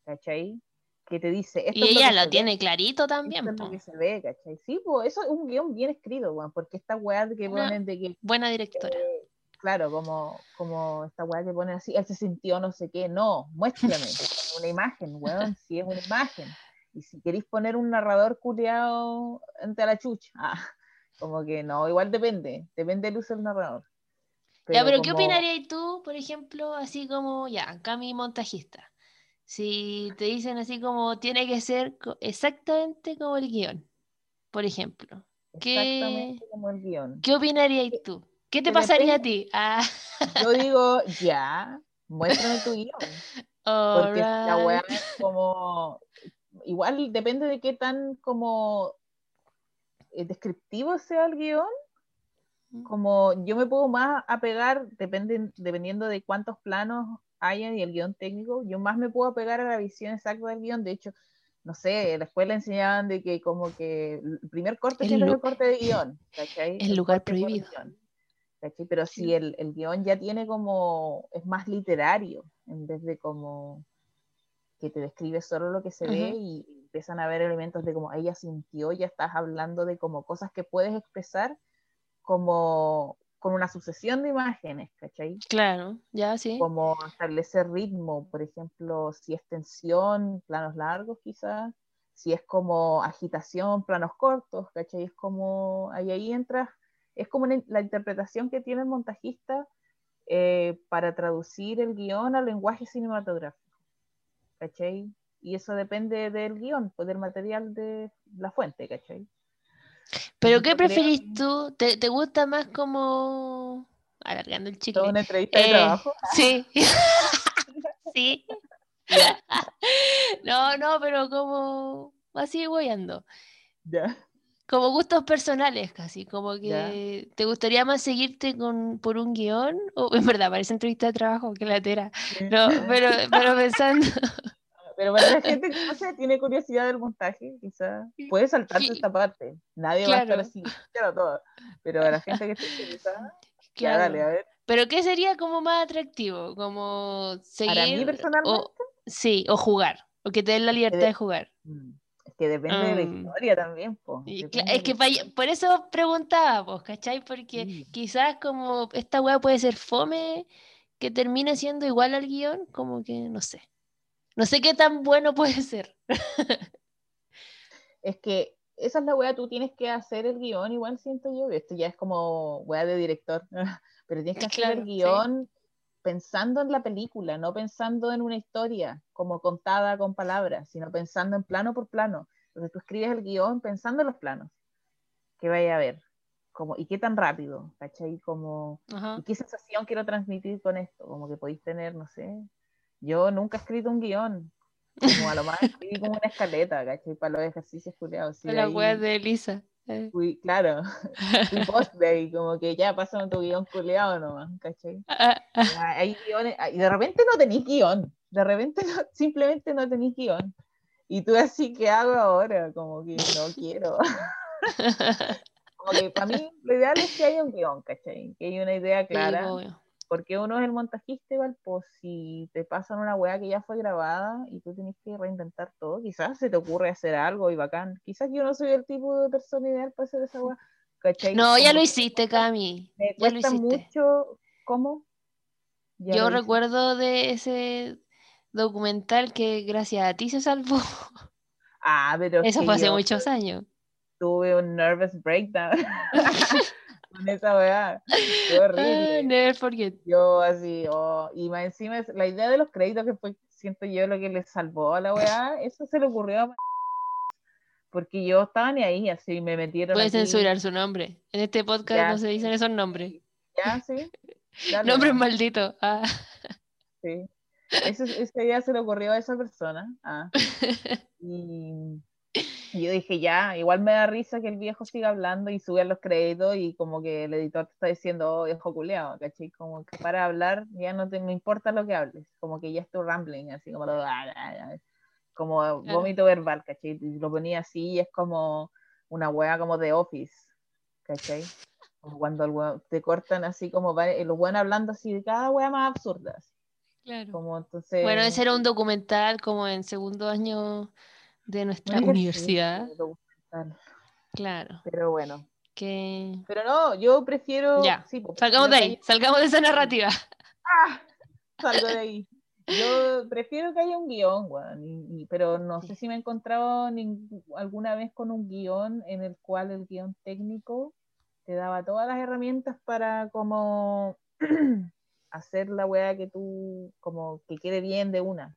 ¿cachai? Que te dice, esto Y es lo ella lo ve, tiene clarito esto también, es lo po. que se ve, ¿cachai? Sí, pues eso es un guion bien escrito, weón, porque esta weá que Una- ponen de que Buena directora. eh, claro, como, como esta weá que ponen así, él se sintió no sé qué, no, muéstrame [LAUGHS] una imagen, weón, si es una imagen. Y si queréis poner un narrador culeado ante la chucha, [LAUGHS] ah, como que no, igual depende, depende del uso del narrador. Ya, pero ¿qué opinarías tú, por ejemplo, así como, ya, acá mi montajista? Si te dicen así como, tiene que ser exactamente como el guion, por ejemplo. ¿Qué- Exactamente como el guion. ¿Qué opinarías tú? ¿Qué te pasaría a ti? Ah, Yo digo, ya, muéstrame tu guion. [LAUGHS] Porque la weá es como. Igual depende de qué tan como eh, descriptivo sea el guion. Como yo me puedo más apegar, depende, dependiendo de cuántos planos hayan y el guion técnico, yo más me puedo apegar a la visión exacta del guion. De hecho, no sé, en la escuela enseñaban de que como que el primer corte El siempre es el corte de guion, ¿cachai? El lugar prohibido. guion, ¿cachai? Pero si el, el guion ya tiene como, es más literario, en vez de como que te describe solo lo que se ve Ujú. y empiezan a ver elementos de como ella sintió, ya estás hablando de como cosas que puedes expresar como con una sucesión de imágenes, ¿cachai? Claro, ya sí. Como establecer ritmo, por ejemplo, si es tensión, planos largos quizás, si es como agitación, planos cortos, ¿cachai? Es como, ahí, ahí entras, es como una- la interpretación que tiene el montajista eh, para traducir el guion al lenguaje cinematográfico, ¿cachai? Y eso depende del guion, pues, del material de la fuente, ¿cachai? ¿Pero qué preferís tú? ¿Te, te gusta más como... Alargando el chicle. Una entrevista de Eh, trabajo. [LAUGHS] Sí. [LAUGHS] sí. [LAUGHS] No, no, pero como así ando. ya. Como gustos personales casi, como que te gustaría más seguirte con, por un guion, o en verdad, parece entrevista de trabajo, que latera. No, pero, pero [LAUGHS] pensando, pero para la gente que no sé, tiene curiosidad del montaje, quizás [LAUGHS] puede saltarse esta parte. Nadie va a estar así, claro, todo. Pero a la gente que esté interesada, claro. dale, a ver. Pero ¿qué sería como más atractivo? Como seguir. Para mí personalmente. sí, o jugar. O que te den la libertad de, jugar. Mm, que depende de la historia también, Es que por eso preguntaba, pues, ¿cachai? Porque quizás como esta weá puede ser fome, que termine siendo igual al guion, como que no sé. No sé qué tan bueno [LAUGHS] puede ser. es que esa es la weá, tú tienes que hacer el guion, igual siento yo, esto ya es como weá de director, [LAUGHS] pero tienes que hacer el guion pensando en la película, no pensando en una historia como contada con palabras, sino pensando en plano por plano. Entonces tú escribes el guion pensando en los planos que vaya a ver, como, y qué tan rápido, ¿cachai? Como, y qué sensación quiero transmitir con esto, como que podéis tener, no sé, yo nunca he escrito un guion, como a lo más [LAUGHS] escribí como una escaleta, ¿cachai? Para los ejercicios culiados. Sí, la web de Elisa. Eh. Fui, claro, [LAUGHS] fui post day, como que ya pasó tu guion culeado nomás, ¿cachai? Ah, ah. Hay guiones, y de repente no tenéis guion, de repente no, simplemente no tenéis guion. Y tú así, ¿qué hago ahora? Como que no quiero. [LAUGHS] [LAUGHS] como que para mí lo ideal es que haya un guion, ¿cachai? Que haya una idea clara porque uno es el montajista igual, pues si te pasan una weá que ya fue grabada y tú tienes que reinventar todo, quizás se te ocurre hacer algo y bacán. Quizás yo no soy el tipo de persona ideal para hacer esa weá. No, ya lo hiciste, Cami. Me cuesta mucho. ¿Cómo? yo recuerdo de ese documental que gracias a ti se salvó. Ah, pero. Eso fue hace muchos años. Tuve un nervous breakdown. [LAUGHS] con esa weá. Qué horrible. never forget. Yo así, oh, y más encima, la idea de los créditos que fue, siento yo, lo que le salvó a la weá, eso se le ocurrió a [LAUGHS] porque yo estaba ni ahí, así me metieron. Puedes censurar su nombre. En este podcast no se dicen esos nombres. Ya, sí. [LAUGHS] Nombres malditos. Ah. Sí. Eso, esa idea se le ocurrió a esa persona. Ah. [LAUGHS] Y yo dije, ya, igual me da risa que el viejo siga hablando y sube los créditos y como que el editor te está diciendo, oh, viejo culeado, ¿cachai? Como que para hablar ya no te importa lo que hables, como que ya es tu rambling, así como lo, como vómito verbal, ¿cachai? Y lo ponía así y es como una wea como de Office, ¿cachai? Como cuando te cortan así como los buenos hablando así de cada wea más absurda. Claro. Como, entonces, bueno, ese era un documental como en segundo año de nuestra universidad. Claro. Pero bueno. Que... Pero no, yo prefiero. Ya. salgamos de ahí, salgamos de esa narrativa. ¡Ah! Salgo de ahí. Yo prefiero que haya un guion, pero no sé si me he encontrado alguna vez con un guion en el cual el guion técnico te daba todas las herramientas para como [CLEARS THROAT] hacer la weá que tú, como que quede bien de una.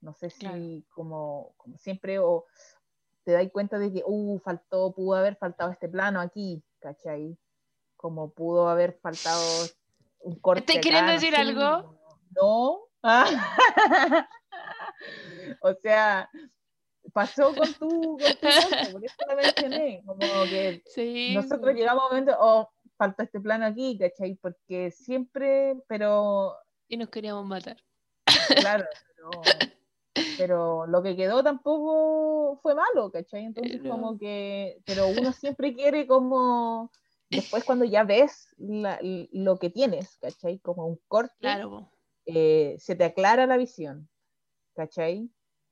No sé si como, como, siempre o te das cuenta de que, uh, faltó, pudo haber faltado este plano aquí, ¿cachai? Como pudo haber faltado un corte. ¿Te queriendo decir algo? No. [LAUGHS] o sea, pasó con tu, con tu [LAUGHS] por eso la mencioné. Como que nosotros llegamos a un momento, oh, falta este plano aquí, ¿cachai? Porque siempre, pero. Y nos queríamos matar. Claro, pero [LAUGHS] pero lo que quedó tampoco fue malo, ¿cachai? Entonces como que, pero uno siempre quiere como, después cuando ya ves lo que tienes, ¿cachai? Como un corte, claro. eh, se te aclara la visión, ¿cachai?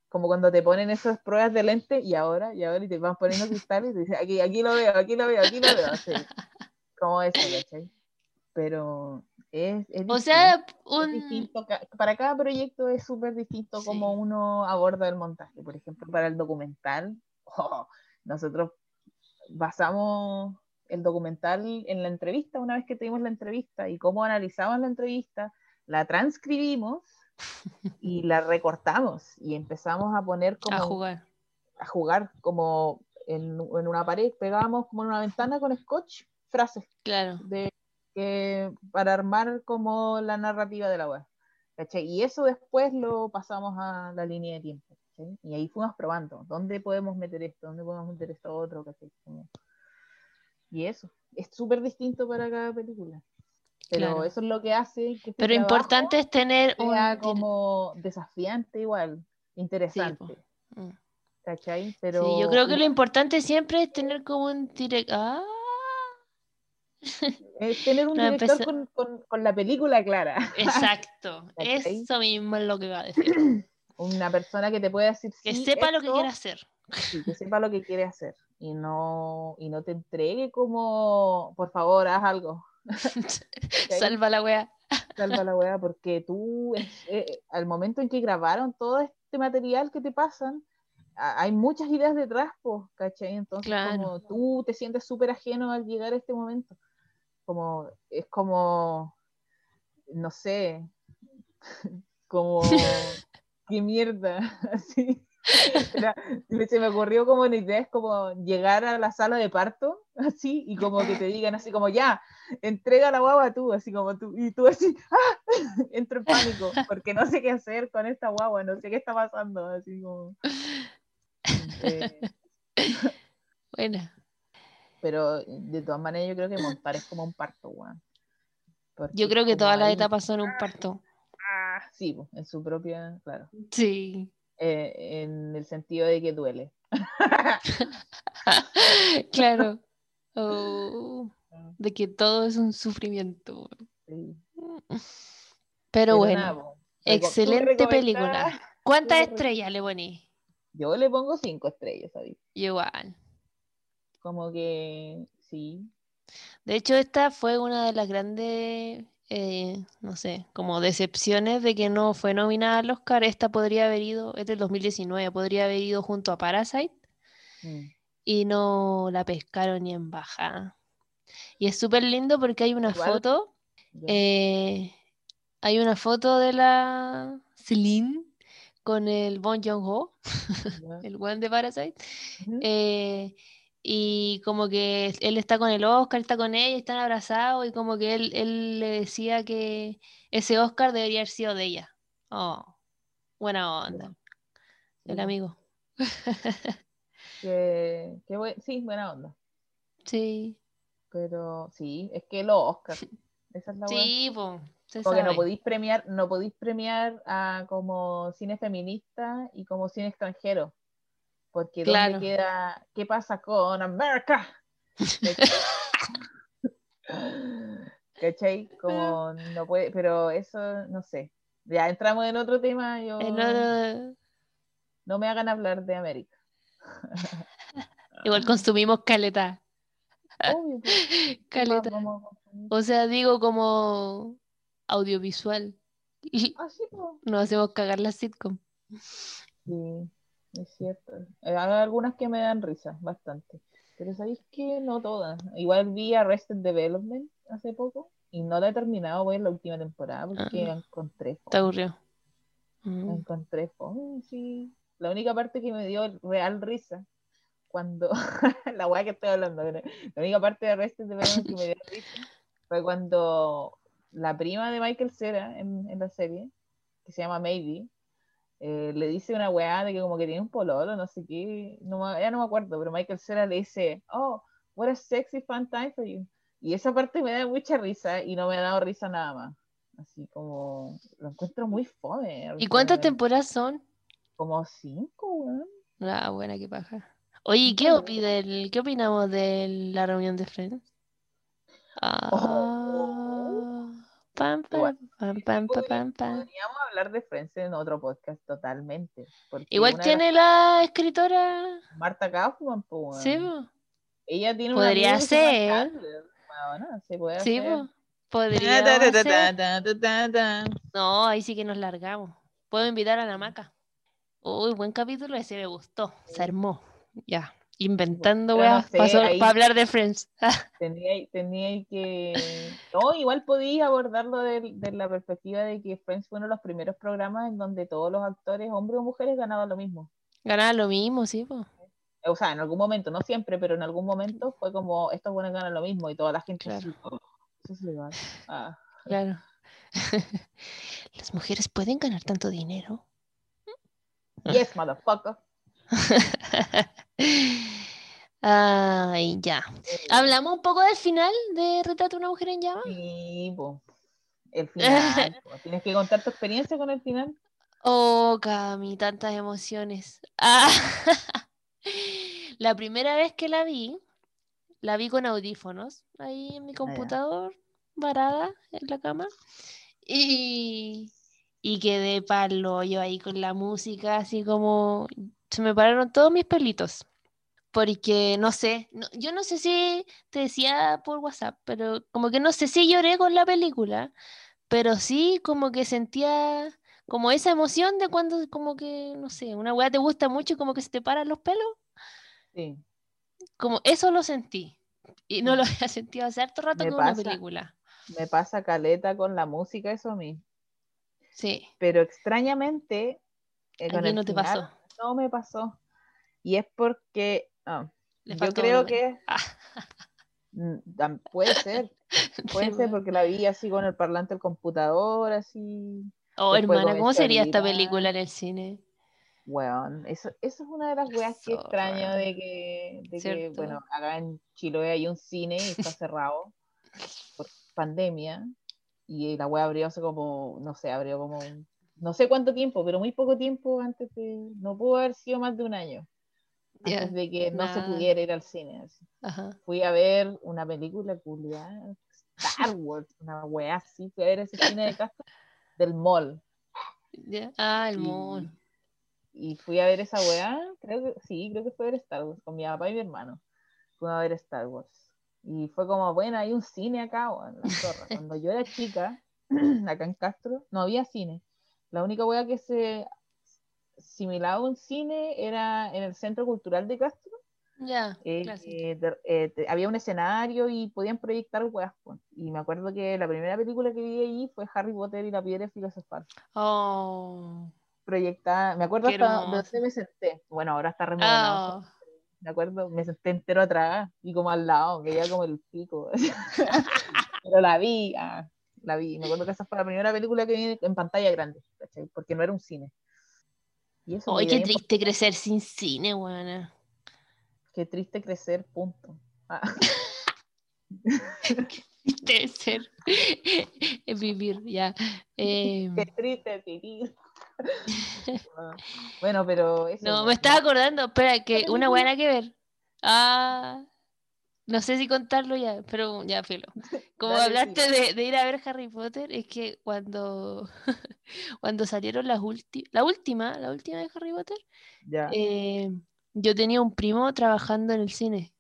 Como cuando te ponen esas pruebas de lente y ahora, y ahora y te van poniendo cristales y te dicen, aquí, aquí lo veo, aquí lo veo, aquí lo veo, así, [LAUGHS] como eso, ¿cachai? Pero es, o sea, para cada proyecto es súper distinto como uno aborda el montaje. Por ejemplo, para el documental, [LAUGHS] oh, nosotros basamos el documental en la entrevista, una vez que tuvimos la entrevista y cómo analizamos la entrevista, la transcribimos [LAUGHS] y la recortamos y empezamos a poner como... A jugar. A jugar como en, en una pared, pegábamos como en una ventana con scotch frases claro. de que para armar como la narrativa de la web. Y eso después lo pasamos a la línea de tiempo. Y ahí fuimos probando, ¿dónde podemos meter esto? ¿Dónde podemos meter esto otro? Y eso, es súper distinto para cada película. Pero eso es lo que hace que Pero importante es tener un como desafiante igual. interesante. Mm. ¿Cachai? Pero Sí, yo creo que lo importante siempre es tener como un directo. Ah, es tener un No, director empezó- con, con- con la película clara. [LAUGHS] exacto. ¿Cachai? Eso mismo es lo que va a decir. [CLEARS THROAT] Una persona que te pueda decir Que sí, sepa lo que esto, quiere hacer. sí, que sepa lo que quiere hacer y no, y no te entregue como, por favor, haz algo. [LAUGHS] ¿cachai? Salva la wea. Salva la weá, porque tú, eh, al momento en que grabaron todo este material que te pasan, hay muchas ideas detrás, pues, ¿cachai? Entonces, Claro. como tú te sientes súper ajeno al llegar a este momento. Como, es como, no sé, [LAUGHS] como, [LAUGHS] qué mierda, [LAUGHS] así. Era- se me ocurrió como una idea, es como llegar a la sala de parto, así, y como que te digan así como, ya, entrega la guagua tú, así como tú, y tú así, ¡ah! entro en pánico, porque no sé qué hacer con esta guagua, no sé qué está pasando, así como... Eh, Buena. Pero de todas maneras yo creo que montar es como un parto, weón. Yo creo que todas las hay- etapas son un parto. Ah, sí, en su propia, claro, Sí. eh, en el sentido de que duele. [LAUGHS] claro. Oh, de que todo es un sufrimiento. Sí. Pero, bueno, nada, excelente película. ¿Cuántas estrellas le poní? Yo le pongo cinco estrellas, ¿sabes? Igual. Como que sí. De hecho, esta fue una de las grandes, eh, no sé, como decepciones de que no fue nominada al Oscar. Esta podría haber ido, es del 2019, podría haber ido junto a Parasite Mm, y no la pescaron ni en baja. Y es súper lindo porque hay una Igual, foto, eh, hay una foto de la Celine con el Bon Joon-ho, [LAUGHS] el one de Parasite. Eh, y como que él está con el Oscar, está con ella, están abrazados y como que él, él le decía que ese Oscar debería haber sido de ella. Oh, buena onda, el amigo. [LAUGHS] Que, que buen- sí, buena onda. Sí, Pero sí, es que los Oscar. Esa es la sí, pues, se Como que no podéis premiar, no podéis premiar a como cine feminista y como cine extranjero. Porque Claro. ¿dónde queda? ¿Qué pasa con América? ¿Cachai? [LAUGHS] Como no puede, pero eso no sé. Ya entramos en otro tema, yo otro- no me hagan hablar de América. [LAUGHS] Igual consumimos caleta. Obvio, pues, [LAUGHS] ¿qué más Caleta. vamos? O sea, digo como audiovisual. Ah, sí, pues. Nos hacemos cagar la sitcom. Sí, es cierto. Eh, hay algunas que me dan risa, bastante. Pero ¿sabéis que No todas. Igual vi Arrested Development hace poco y no la he terminado, voy en la última temporada porque Ah. la encontré Te aburrió. La Mm. encontré fome, sí. La única parte que me dio real risa cuando [LAUGHS] la weá que estoy hablando, pero la única parte de Arrested Development que me dio risa [LAUGHS] fue cuando la prima de Michael Cera en, en la serie, que se llama Maybe, eh, le dice una weá de que como que tiene un pololo, no sé qué, no, ya no me acuerdo, pero Michael Cera le dice, oh, what a sexy fun time for you. Y esa parte me da mucha risa y no me ha dado risa nada más. Así como, lo encuentro muy fome. ¿Y cuántas temporadas son? Como cinco, weón. Ah, buena, qué paja. Oye, ¿y ¿qué, Bueno. opi- del- ¿qué opinamos de la reunión de Friends? Ah, pam, pam, Igual. pam, pam, pam, pam, pam. Podríamos hablar de Friends en otro podcast totalmente. Igual tiene la escritora. Marta Kaufman, pues, Sí, po. Ella tiene Podría ser. Weona, se puede Sí, hacer. Podría ser. No, ahí sí que nos largamos. Puedo invitar a la maca. Uy, buen capítulo, ese me gustó. Se armó. Ya. Inventando, no sé, para hablar de Friends. [LAUGHS] Tenía, tenía que. No, igual podía abordarlo de, de la perspectiva de que Friends fue uno de los primeros programas en donde todos los actores, hombres o mujeres, ganaban lo mismo. Ganaba lo mismo, sí, po. O sea, en algún momento, no siempre, pero en algún momento fue como estos buenos ganan lo mismo y toda la gente Claro. así, "Oh, eso es legal. Ah, Claro. [LAUGHS] Las mujeres pueden ganar tanto dinero. yes, motherfucker. [LAUGHS] Ay, ya. Hablamos un poco del final de Retrato de una mujer en llamas. Sí, po. El [LAUGHS] final. po. Tienes que contar tu experiencia con el final. Oh, Cami, tantas emociones. Ah, [LAUGHS] la primera vez que la vi, la vi con audífonos, ahí en mi computador, varada en la cama. Y, y quedé palo yo ahí con la música, así como se me pararon todos mis pelitos. Porque no sé, no- yo no sé si te decía por WhatsApp, pero como que no sé si lloré con la película, pero sí como que sentía como esa emoción de cuando como que, no sé, una weá te gusta mucho y como que se te paran los pelos, Sí, como eso lo sentí. Y no lo Mm. [LAUGHS] había sentido hace harto rato Me con una pasa. película. me pasa caleta con la música, eso a mí. Sí, Pero extrañamente, eh, aquí el no te pasó. No me pasó. Y es porque ah, yo creo que Ah, [LAUGHS] mm, puede ser, [LAUGHS] puede ser weá. porque la vi así con el parlante del computador, así. Oh, hermana, ¿cómo sería esta película en el cine? Weón, eso, eso es una de las weas que extraño de que, de que, ¿Cierto? bueno, acá en Chiloé hay un cine y está cerrado [LAUGHS] por pandemia y la wea abrió hace como, no sé, abrió como, un- no sé cuánto tiempo, pero muy poco tiempo antes de, no pudo haber sido más de un año, Ya, antes de que no se pudiera ir al cine. Ajá. Fui a ver una película culiada, Star Wars, una wea así, fui a ver ese cine de casa del mall. Ya. Ah, el Y- mono. y fui a ver esa weá, creo que sí, creo que fue a ver Star Wars con mi papá y mi hermano. Fuimos a ver Star Wars. Y fue como, bueno, hay un cine acá, weón, la zorra. Cuando yo era chica, [CLEARS THROAT] acá en Castro, no había cine. La única weá que se similaba a un cine era en el Centro Cultural de Castro. Ya, eh, eh, eh, había un escenario y podían proyectar pues. Y me acuerdo que la primera película que vi allí fue Harry Potter y la piedra filosofal. Oh. Proyectada, me acuerdo hasta dónde me senté. Bueno, ahora está remodelado. Oh. me acuerdo, me senté entero atrás y como al lado, veía como el pico. [LAUGHS] Pero la vi, ah, la vi. Me acuerdo que esa fue la primera película que vi en pantalla grande, ¿cachai? Porque no era un cine. Y eso, Ay, qué triste crecer sin cine, buena. Qué triste crecer, punto. Ah, Debe ser. Es vivir, ya. Eh, qué triste vivir. [LAUGHS] Bueno, pero eso. no, me estaba acordando, espera, que una buena que ver. Ah, no sé si contarlo ya, pero ya, filo. [LAUGHS] Como Dale, hablaste de, de ir a ver Harry Potter, es que cuando, [LAUGHS] cuando salieron las últimas, la última, la última de Harry Potter, Ya, eh, yo tenía un primo trabajando en el cine.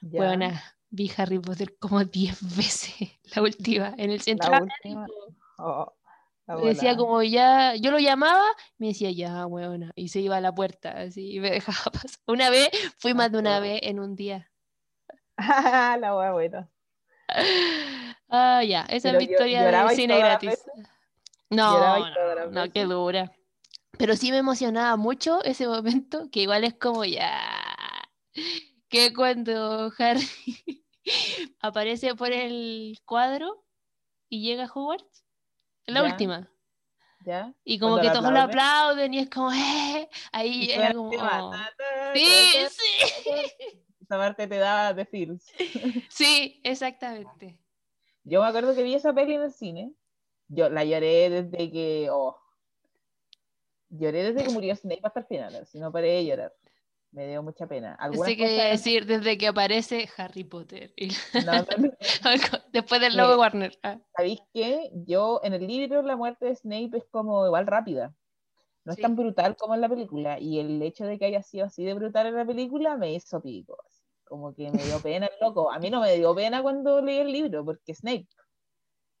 ya. Buena, vi Harry Potter como 10 [LAUGHS] veces, la última, en el centro. Oh, decía como ya, yo lo llamaba, me decía ya, weona, y se iba a la puerta, así, y me dejaba pasar. Una vez, fui más de una vez en un día. [LAUGHS] la wea buena. Ah, ya, esa Pero es mi historia de cine gratis. No, no, qué dura. Pero sí me emocionaba mucho ese momento, que igual es como ya, que cuando Harry [LAUGHS] aparece por el cuadro y llega a Hogwarts, en la Ya. última. ¿Ya? Y como Cuando que todos lo aplauden. y es como, ¡eh! Ahí era como, oh. Sí, sí, Esa parte te da de feels. sí, exactamente. Yo me acuerdo que vi esa peli en el cine. Yo la lloré desde que. Oh, lloré desde que murió Snape hasta el final. Así no paré de llorar. Me dio mucha pena. Algunas Pensé que cosas. decir desde que aparece Harry Potter. y- No, no, no. [LAUGHS] Después del logo Warner. Ah, ¿Sabéis qué? Yo en el libro la muerte de Snape es como igual rápida. No es tan brutal como en la película. Y el hecho de que haya sido así de brutal en la película me hizo pico. Como que me dio pena el loco. A mí no me dio pena cuando leí el libro, porque Snape,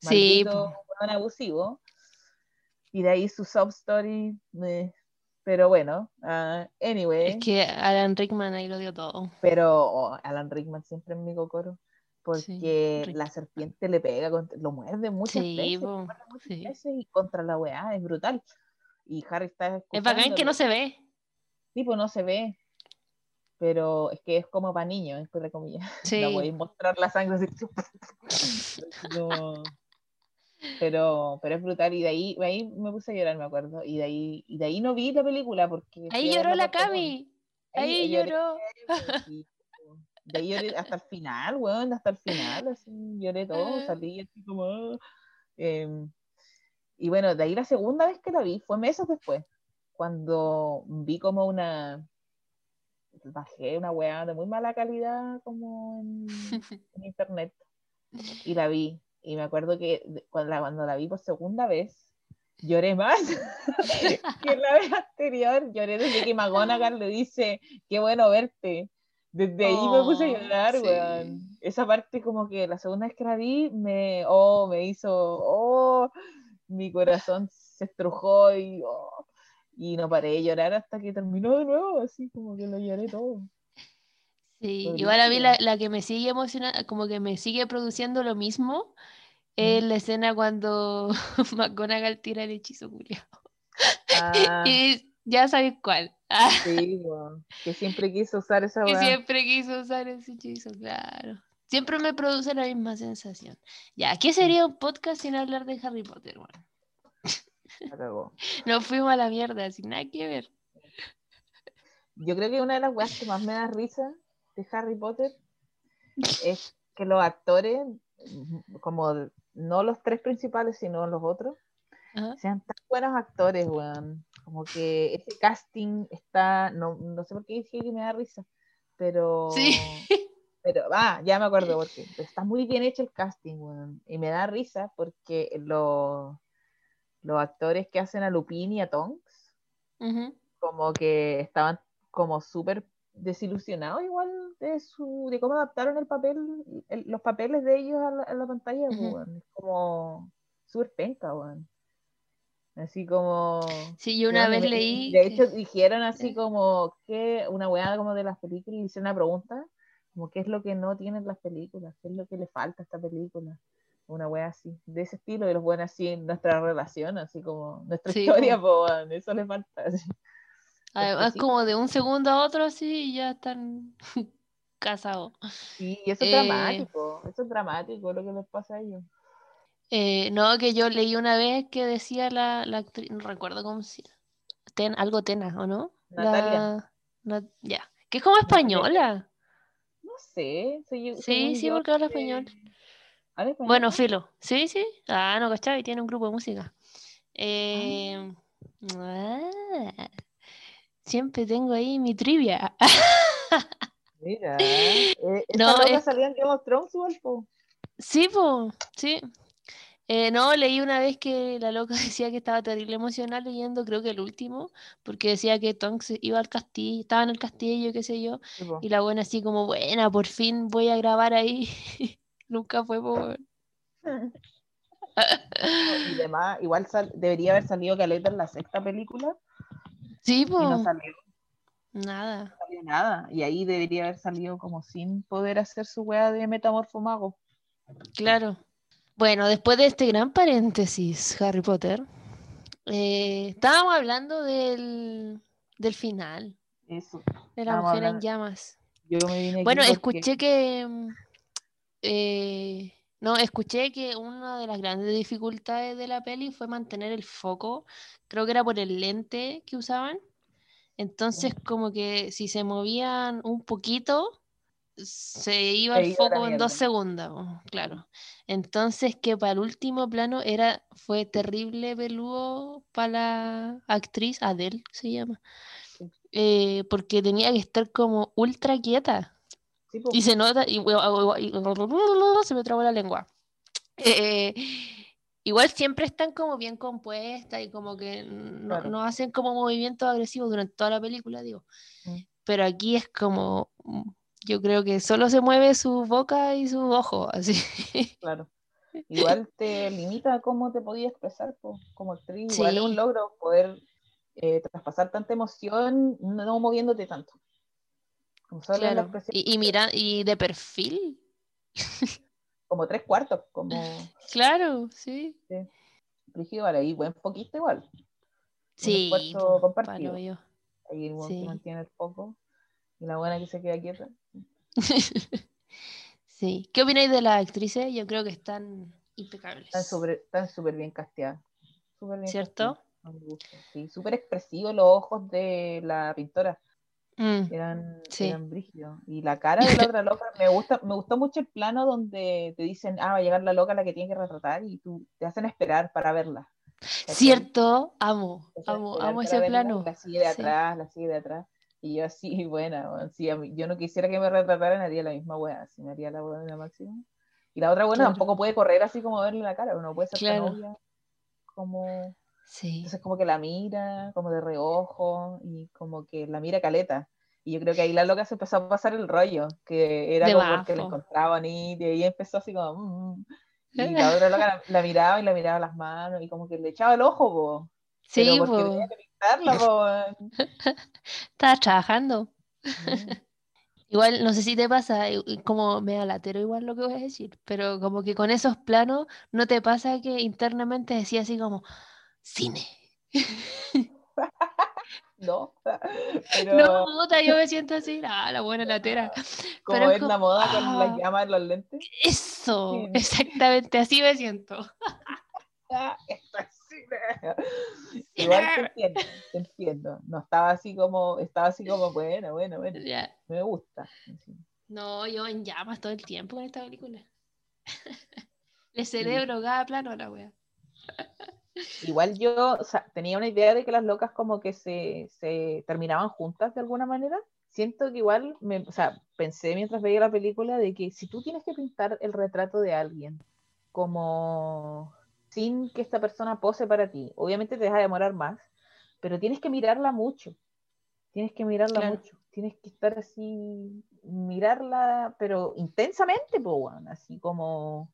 Sí, maldito, weón abusivo. Y de ahí su sub story. me- Pero bueno, ah, anyway. es que Alan Rickman ahí lo dio todo. Pero oh, Alan Rickman siempre en mi cocoro. Porque la serpiente le pega, contra- lo muerde muchas Sí, veces. muerde muchas sí. veces y contra la weá, es brutal. Y Harry está Es bacán que no se ve. Tipo, no se ve. Pero es que es como para niños, entre comillas. [LAUGHS] Sí. No podéis mostrar la sangre así. [LAUGHS] No. Pero, pero es brutal. Y de ahí, de ahí me puse a llorar, me acuerdo. Y de ahí, y de ahí no vi la película porque. Ahí lloró la. Cami. Ahí- Ahí ahí lloré. lloró. De ahí lloré hasta el final, weón, hasta el final, así lloré todo, Ah. salí así como. ah, em, y bueno, de ahí la segunda vez que la vi fue meses después, cuando vi como una, bajé una weá de muy mala calidad como en, [LAUGHS] en internet y la vi. Y me acuerdo que cuando la, cuando la vi por segunda vez, lloré más [LAUGHS] que la vez anterior. Lloré desde que McGonagall le dice, qué bueno verte. Desde ahí me puse a Oh, llorar, sí. weón. Esa parte como que la segunda vez que la vi me, oh, me hizo, oh, mi corazón se estrujó y, oh, y no paré de llorar hasta que terminó de nuevo, así como que lo lloré todo. Sí, igual a mí la, la que me sigue emocionando, como que me sigue produciendo lo mismo, es la escena cuando [LAUGHS] McGonagall tira el hechizo culiao. [LAUGHS] Ah, Y ya sabes cuál. Ah, sí, weón. Que siempre quiso usar esa que siempre quiso usar ese hechizo, claro. Siempre me produce la misma sensación. Ya, ¿qué sería un podcast sin hablar de Harry Potter, weón? [LAUGHS] Nos fuimos a la mierda, sin nada que ver. Yo creo que una de las weas que más me da risa de Harry Potter [LAUGHS] es que los actores, como no los tres principales, sino los otros, Ajá. sean tan buenos actores, weón. Como que ese casting está, no, no sé por qué dije que me da risa, pero... Sí. [LAUGHS] Pero, ah, ya me acuerdo porque está muy bien hecho el casting, weón. Y me da risa porque los, los actores que hacen a Lupin y a Tonks, como que estaban como súper desilusionados igual de su de cómo adaptaron el papel el- los papeles de ellos a la, a la pantalla. Es como súper penca weón. así como Sí, yo una vez leí. de hecho dijeron así Eh. como que una weá como de las películas hicieron una pregunta como qué es lo que no tienen las películas qué es lo que le falta a esta película una weá así, de ese estilo, de los buenos así en nuestra relación, así como nuestra Sí, historia, po. pues, eso le falta. así. Además, sí. como de un segundo a otro, así, y ya están [LAUGHS] casados. Sí, y eso es Eh, dramático, eso es dramático lo que les pasa a ellos. Eh, no, que yo leí una vez que decía la, la actriz, no recuerdo cómo se Ten, algo Tena, ¿o no? Natalia. La- ya. Que es como española. No sé, soy Sí, según sí, yo, porque habla eh, español. ¿habla español? Bueno, filo. Sí, sí. Ah, no, ¿cachai? Tiene un grupo de música. Eh, ah, siempre tengo ahí mi trivia. [LAUGHS] Mira, eh, esta No, es- salía en Game of Thrones. Sí, po, sí. Eh, no, leí una vez que la loca [LAUGHS] decía que estaba terrible emocional leyendo, creo que el último, porque decía que Tonks iba al castillo, estaba en el castillo, qué sé yo, Sí, y la buena así como, buena, por fin voy a grabar ahí. [LAUGHS] Nunca fue, po, weón. [LAUGHS] Y demás, igual sal- debería haber salido Caleta en la sexta película Sí, y no salió, nada. no salió nada. Y ahí debería haber salido como sin poder hacer su wea de metamorfomago. Claro. Bueno, después de este gran paréntesis, Harry Potter, eh, estábamos hablando del, del final, Eso. de la mujer en llamas. Yo me vine Bueno, escuché que. Eh, no, escuché que una de las grandes dificultades de la peli fue mantener el foco. Creo que era por el lente que usaban. Entonces, como que si se movían un poquito, se iba el foco en dos segundos. Claro. Entonces, que para el último plano era, fue terrible peludo para la actriz, Adele se llama. Eh, porque tenía que estar como ultra quieta. Sí. Y se nota, y, y- se me trabó la lengua. Eh, igual siempre están como bien compuestas y como que no, Claro. no hacen como movimientos agresivos durante toda la película, digo. Mm. Pero aquí es como, yo creo que solo se mueve su boca y sus ojos, así. [LAUGHS] Claro. Igual te limita a cómo te podías expresar po, como actriz. Igual es un logro poder eh, traspasar tanta emoción no moviéndote tanto. Solo Claro. Y, y mira, y de perfil. [LAUGHS] como tres cuartos, como [LAUGHS] Claro, sí. rígido, vale, ahí buen poquito igual. Sí, esfuerzo po, compartido. palo. Ahí el Sí. mantiene el foco y la buena que se queda quieta. [LAUGHS] Sí. ¿Qué opináis de las actrices? Yo creo que están impecables. Están súper están súper bien casteadas. Súper bien ¿Cierto? casteadas. Sí, súper expresivos los ojos de la pintora. Mm, eran, Sí. eran brígidos. Y la cara de la [LAUGHS] otra loca, me gusta, me gustó mucho el plano donde te dicen, ah, va a llegar la loca la que tiene que retratar y tú te hacen esperar para verla. Cierto, amo, amo, amo ese plano. La sigue de atrás, la sigue de atrás. Y yo así, [LAUGHS] bueno, si yo no quisiera que me retrataran, haría la misma wea, si me haría la wea de la máxima. Y la otra, bueno, tampoco puede correr así como verle la cara, uno puede ser claro. novia como... Sí. Entonces como que la mira, como de reojo, y como que la mira caleta. Y yo creo que ahí la loca se empezó a pasar el rollo, que era como porque la encontraba bonita, y ahí empezó así como... Mm, y la [LAUGHS] otra loca la, miraba y la miraba las manos, y como que le echaba el ojo, po. Sí, po. [LAUGHS] Estaba trabajando. [LAUGHS] Igual, no sé si te pasa, como me alatero igual lo que voy a decir, pero como que con esos planos, ¿no te pasa que internamente decía así como, cine? [LAUGHS] no, pero... No, puta, yo me siento así, ah, la buena latera. Como pero es la moda con las ah, llamas en los lentes. Eso, exactamente, así me siento. Ah, [LAUGHS] esto es Igual te entiendo, te entiendo. No estaba así como, estaba así como, bueno, bueno, bueno. Me gusta. No, yo en llamas todo el tiempo con esta película. [LAUGHS] El cerebro, cada plano la wea. Igual yo tenía una idea de que las locas como que se, se, terminaban juntas de alguna manera. Siento que igual, me, o sea, pensé mientras veía la película de que si tú tienes que pintar el retrato de alguien como sin que esta persona pose para ti. Obviamente te deja demorar más, pero tienes que mirarla mucho. Tienes que mirarla mucho. Tienes que estar así, mirarla, pero intensamente, pues, así como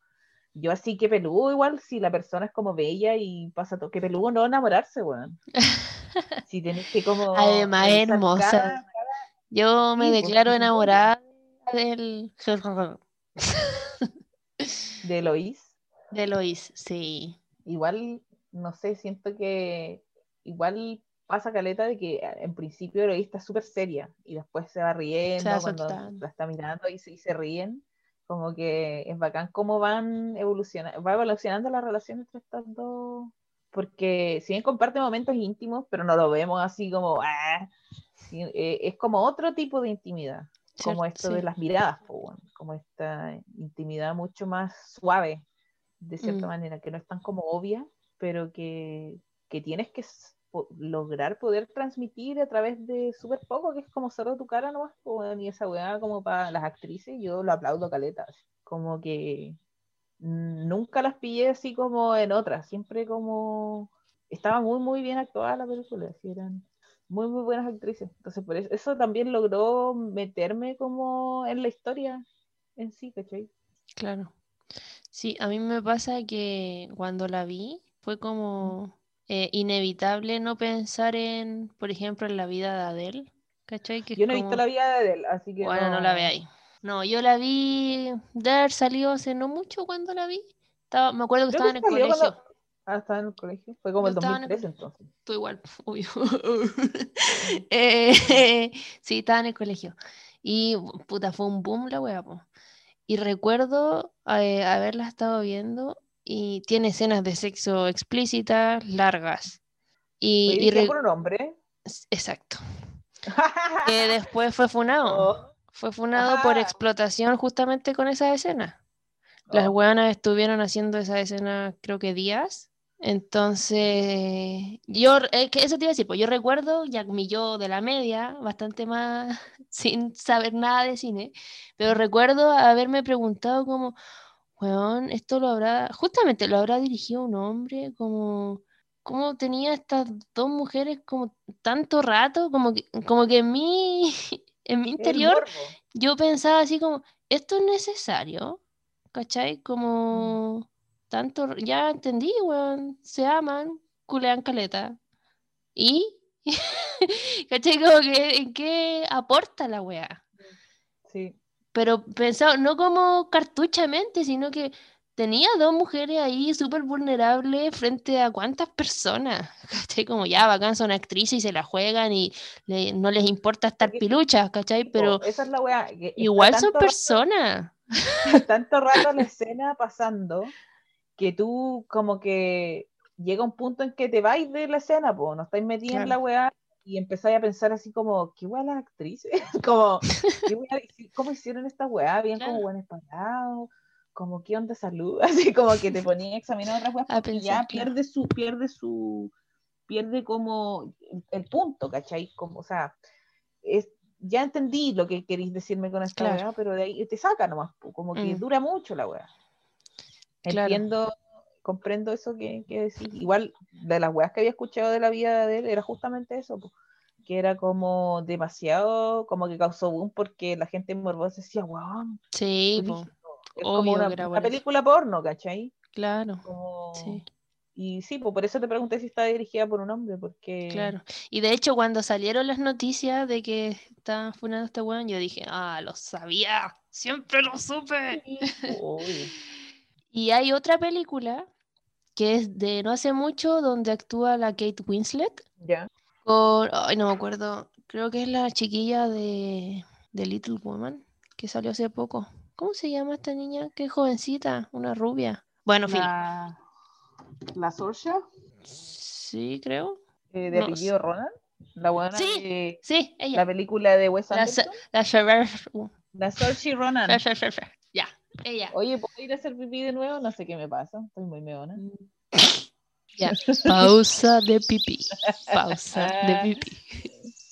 yo así que peludo igual, si la persona es como bella y pasa todo, que peludo no enamorarse, weón. [LAUGHS] si tienes que como... Además hermosa. Yo me declaro enamorada del... [LAUGHS] de Eloís. De Lois, sí. Igual, no sé, siento que igual pasa caleta de que eh, en principio Lois está súper seria y después se va riendo cuando la está mirando y se, se, ríen. Como que es bacán cómo van evolucionando, va evolucionando la relación entre estas dos. Porque si bien comparte momentos íntimos, pero no lo vemos así como, ah, eh, es como otro tipo de intimidad como esto de las miradas, como esta intimidad mucho más suave, de cierta mm. manera, que no es tan como obvia, pero que, que tienes que lograr poder transmitir a través de súper poco, que es como cerrar tu cara nomás, ni esa weá como para las actrices, yo lo aplaudo caleta, como que nunca las pillé así como en otras, siempre como estaba muy muy bien actuada la película, así eran muy muy buenas actrices, entonces por eso, eso también logró meterme como en la historia en sí, ¿cachai? Claro. Sí, a mí me pasa que cuando la vi fue como eh, inevitable no pensar en, por ejemplo, en la vida de Adele. ¿Cachai? yo no he visto la vida de Adele, así que. Bueno, no, la ve ahí. No, yo la vi de haber salido hace no mucho cuando la vi. Estaba, me acuerdo que estaba en el colegio. Ah, estaba en el colegio. Fue como el 2003 entonces. Tú igual, [LAUGHS] obvio. eh, [LAUGHS] sí, estaba en el colegio. Y puta, fue un boom la wea. Y recuerdo eh, haberla estado viendo y tiene escenas de sexo explícitas, largas. Y, y por un hombre? Exacto. [LAUGHS] que después fue funado. Oh. Fue funado por explotación justamente con esa escena. Las oh. estuvieron haciendo esa escena creo que días entonces, yo, eh, eso te iba a decir, pues yo recuerdo, ya mi yo de la media, bastante más [LAUGHS] sin saber nada de cine, pero recuerdo haberme preguntado como, weón, esto lo habrá, justamente lo habrá dirigido un hombre, como, ¿cómo tenía estas dos mujeres como tanto rato? Como que, como que en mi, [LAUGHS] en mi interior yo pensaba así como, ¿esto es necesario? ¿Cachai? Como tanto, ya entendí, weón, se aman, culean caleta. ¿Y? [LAUGHS] ¿Cachai? Como que, ¿en qué aporta la weá? Sí. Pero pensado, no como cartuchamente, sino que tenía dos mujeres ahí súper vulnerables frente a cuántas personas. [LAUGHS] ¿Cachai? Como ya, bacán, son actrices y se la juegan y no les importa estar piluchas, ¿cachai? Pero esa es la weá. igual son personas. [LAUGHS] Tanto rato la escena pasando que tú como que llega un punto en que te vais de la escena, pues no estáis metida en la weá y empezáis a pensar así como, qué weá las actrices, [LAUGHS] como, [LAUGHS] ¿cómo hicieron esta weá? Bien como buen espantado, como qué onda salud, [LAUGHS] así como que te ponía a examinar otras weas, A ya claro. pierde su, pierde su, pierde como el punto, ¿cachai? Como, o sea, es, ya entendí lo que queréis decirme con esta Claro. wea, pero de ahí te saca nomás, como que Mm. dura mucho la wea. Claro. Entiendo, comprendo eso que, que decís. Igual, de las weas que había escuchado de la vida de él, era justamente eso, po, que era como demasiado, como que causó boom porque la gente morbosa decía, weón, Sí, po, brígido". es obvio como una, una película porno, ¿cachai? claro, Como- sí, Y sí, pues por eso te pregunté si estaba dirigida por un hombre, porque... claro. Y de hecho, cuando salieron las noticias de que estaban funando este weón, yo dije, ah, lo sabía, siempre lo supe. Sí. [LAUGHS] Y hay otra película que es de no hace mucho, donde actúa la Kate Winslet Ya. con, ay, no me acuerdo, creo que es la chiquilla de, de Little Woman, que salió hace poco. ¿Cómo se llama esta niña? Qué jovencita, una rubia. Bueno. La, la Saoirse, Sí, creo. eh, de No apellido Ronan, la buena Sí, de Sí, ella. la película de Wes La, Anderson, la Ferrer- uh, la Saoirse Ronan. Ella. Oye, ¿puedo ir a hacer pipí de nuevo? No sé qué me pasa, estoy muy meona. Ya. [LAUGHS] Pausa de pipí. Pausa de pipí.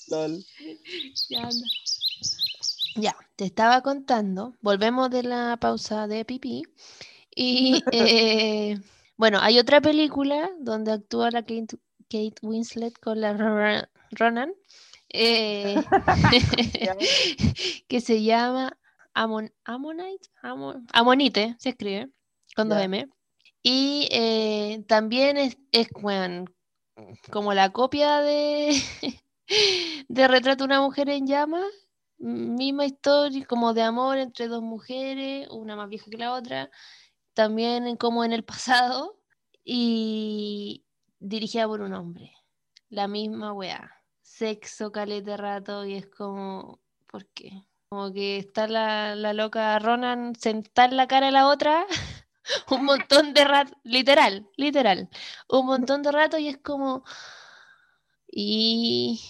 Lol. Ya, te estaba contando. Volvemos de la pausa de pipí. Y [LAUGHS] eh, bueno, hay otra película donde actúa la Kate, Kate Winslet con la Ro- Ronan. eh, [LAUGHS] que se llama Amon, Ammonite, Amon- Amonite, se escribe, con dos. M. Y eh, también es, como la copia de, [LAUGHS] de Retrato de una mujer en llamas, misma historia, como de amor entre dos mujeres, una más vieja que la otra, también como en el pasado, y dirigida por un hombre. La misma weá. Sexo, caleta rato, y es como, ¿por qué? Como que está la, la loca Ronan sentada en la cara de la otra [LAUGHS] un montón de rato, literal, literal, un montón de rato y es como, y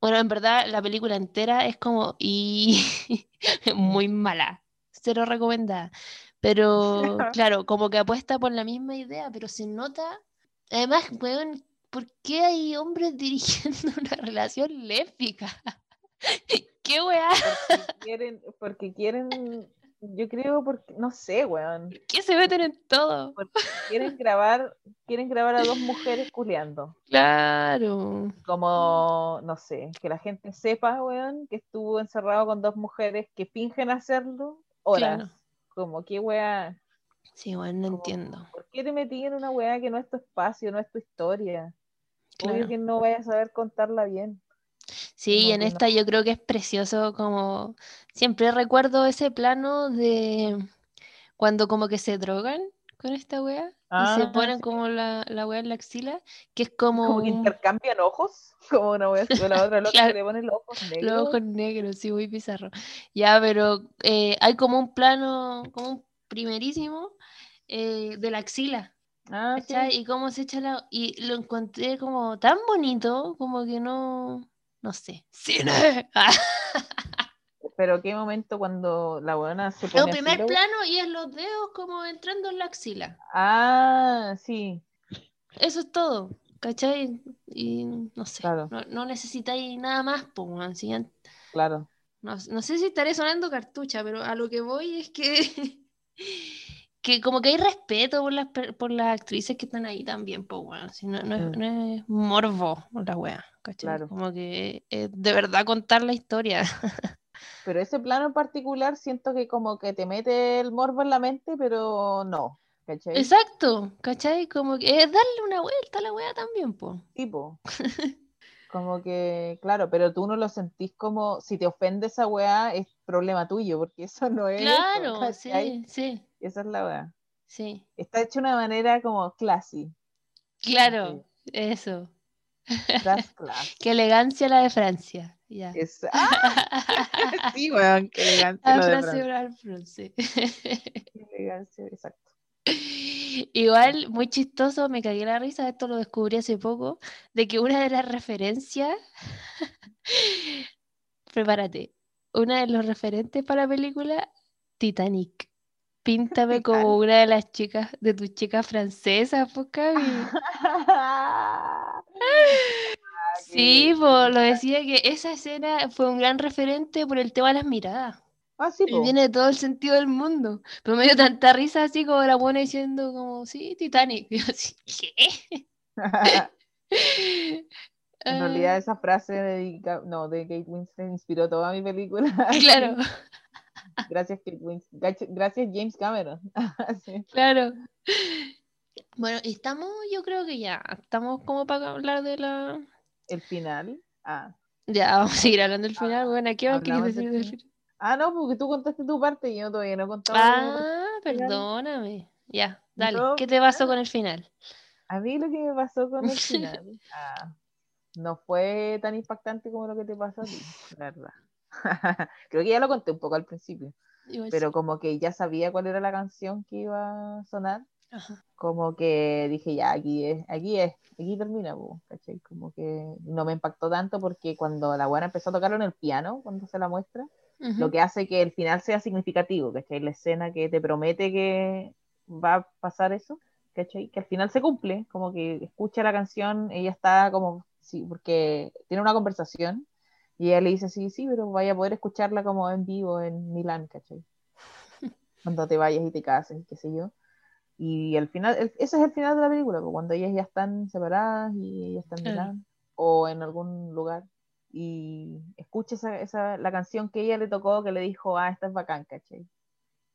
bueno, en verdad la película entera es como, y [LAUGHS] muy mala, cero recomendada, pero [LAUGHS] claro, como que apuesta por la misma idea, pero se nota, además, weón, ¿por qué hay hombres dirigiendo una relación lésbica? ¿Qué weá? Porque [LAUGHS] quieren, porque quieren, yo creo, porque, no sé, weón, ¿Qué se meten en todo? porque quieren grabar, quieren grabar a dos mujeres culeando. Claro. Como, no sé, que la gente sepa, weón, que estuvo encerrado con dos mujeres que fingen hacerlo horas. Claro. Como, qué weá, Sí, bueno, no Como- entiendo. ¿por qué te metí en una weá que no es tu espacio, no es tu historia? Obvio Claro. que no vayas a saber contarla bien. Sí, como en esta yo creo que es precioso, como siempre recuerdo ese plano de cuando como que se drogan con esta wea y se Ah, ponen sí. como la, la wea en la axila, que es como, Como que intercambian ojos, [LAUGHS] como una wea o la otra loca [LAUGHS] Claro. que le pone los ojos negros. los ojos negros, sí, muy bizarro. Ya, pero eh, hay como un plano, como un primerísimo eh, de la axila. Ah, sí. Y cómo se echa la... Y lo encontré como tan bonito, como que no... No sé. ¡Cine! [LAUGHS] Pero qué momento cuando la buena se pone primer plano y es los dedos como entrando en la axila. Ah, sí, Eso es todo, ¿cachai? Y no sé, Claro. no, no necesitáis nada más, pues, ya- claro. no, no sé si estaré sonando cartucha, pero a lo que voy es que, [LAUGHS] que como que hay respeto por las, por las actrices que están ahí también, pues, weón, si no, no es, Mm. no es morbo la wea, ¿cachai? Claro. Como que es de verdad contar la historia. [LAUGHS] Pero ese plano en particular siento que como que te mete el morbo en la mente, pero no, ¿cachai? Exacto, ¿cachai? Como que es darle una vuelta a la wea también, pues. Tipo. [LAUGHS] Como que, claro, pero tú no lo sentís como, si te ofende esa weá, es problema tuyo, porque eso no es Claro, sí, sí, Esa es la weá. sí. Está hecho de una manera como classy. Claro, eso. That's [LAUGHS] class. Qué elegancia la de Francia. Ya. Es, ¡Ah! [LAUGHS] sí, weón, qué elegancia La lo de Francia. Qué elegancia, exacto. [LAUGHS] Igual, muy chistoso, me cagué la risa, esto lo descubrí hace poco, de que una de las referencias, [LAUGHS] prepárate, una de los referentes para la película, Titanic. Píntame como una de las chicas, de tus chicas francesas, pues, Cami. [LAUGHS] Sí, pues lo decía que esa escena fue un gran referente por el tema de las miradas. Ah, sí, Y tiene todo el sentido del mundo. Pero me dio tanta risa así como la buena diciendo como, sí, Titanic. [LAUGHS] Y yo así, ¿qué? [LAUGHS] [LAUGHS] En realidad esa frase de, no, de Kate Winslet inspiró toda mi película. Ah, claro, Gracias, Kate Winslet. Gracias, James Cameron. Sí. claro. Bueno, estamos, yo creo que ya, estamos como para hablar de la... El final. Ah. Ya, vamos a seguir hablando del final. Bueno, ¿qué más Hablamos decir del final. Ah, no, porque tú contaste tu parte y yo todavía no he contado. Ah, perdóname. Ya, dale. No, ¿Qué te pasó con el final? A mí lo que me pasó con el [LAUGHS] final ah, no fue tan impactante como lo que te pasó a ti, la verdad. [LAUGHS] Creo que ya lo conté un poco al principio, Igual pero sí. como que ya sabía cuál era la canción que iba a sonar, Ajá. como que dije, ya, aquí es, aquí es, aquí termina, po. Como que no me impactó tanto porque cuando la buena empezó a tocarlo en el piano, cuando se la muestra, lo que hace que el final sea significativo, ¿cachai? La escena que te promete que va a pasar eso, ¿cachai? Que al final se cumple, como que escucha la canción, ella está como, sí, porque tiene una conversación y ella le dice, sí, sí, pero vaya a poder escucharla como en vivo en Milán, ¿cachai? [LAUGHS] Cuando te vayas y te cases, qué sé yo. Y al final, el- ese es el final de la película, pues, cuando ellas ya están separadas y ella está en. Milán o en algún lugar y escucha esa, esa, la canción que ella le tocó, que le dijo, ah, esta es bacán, ¿cachai?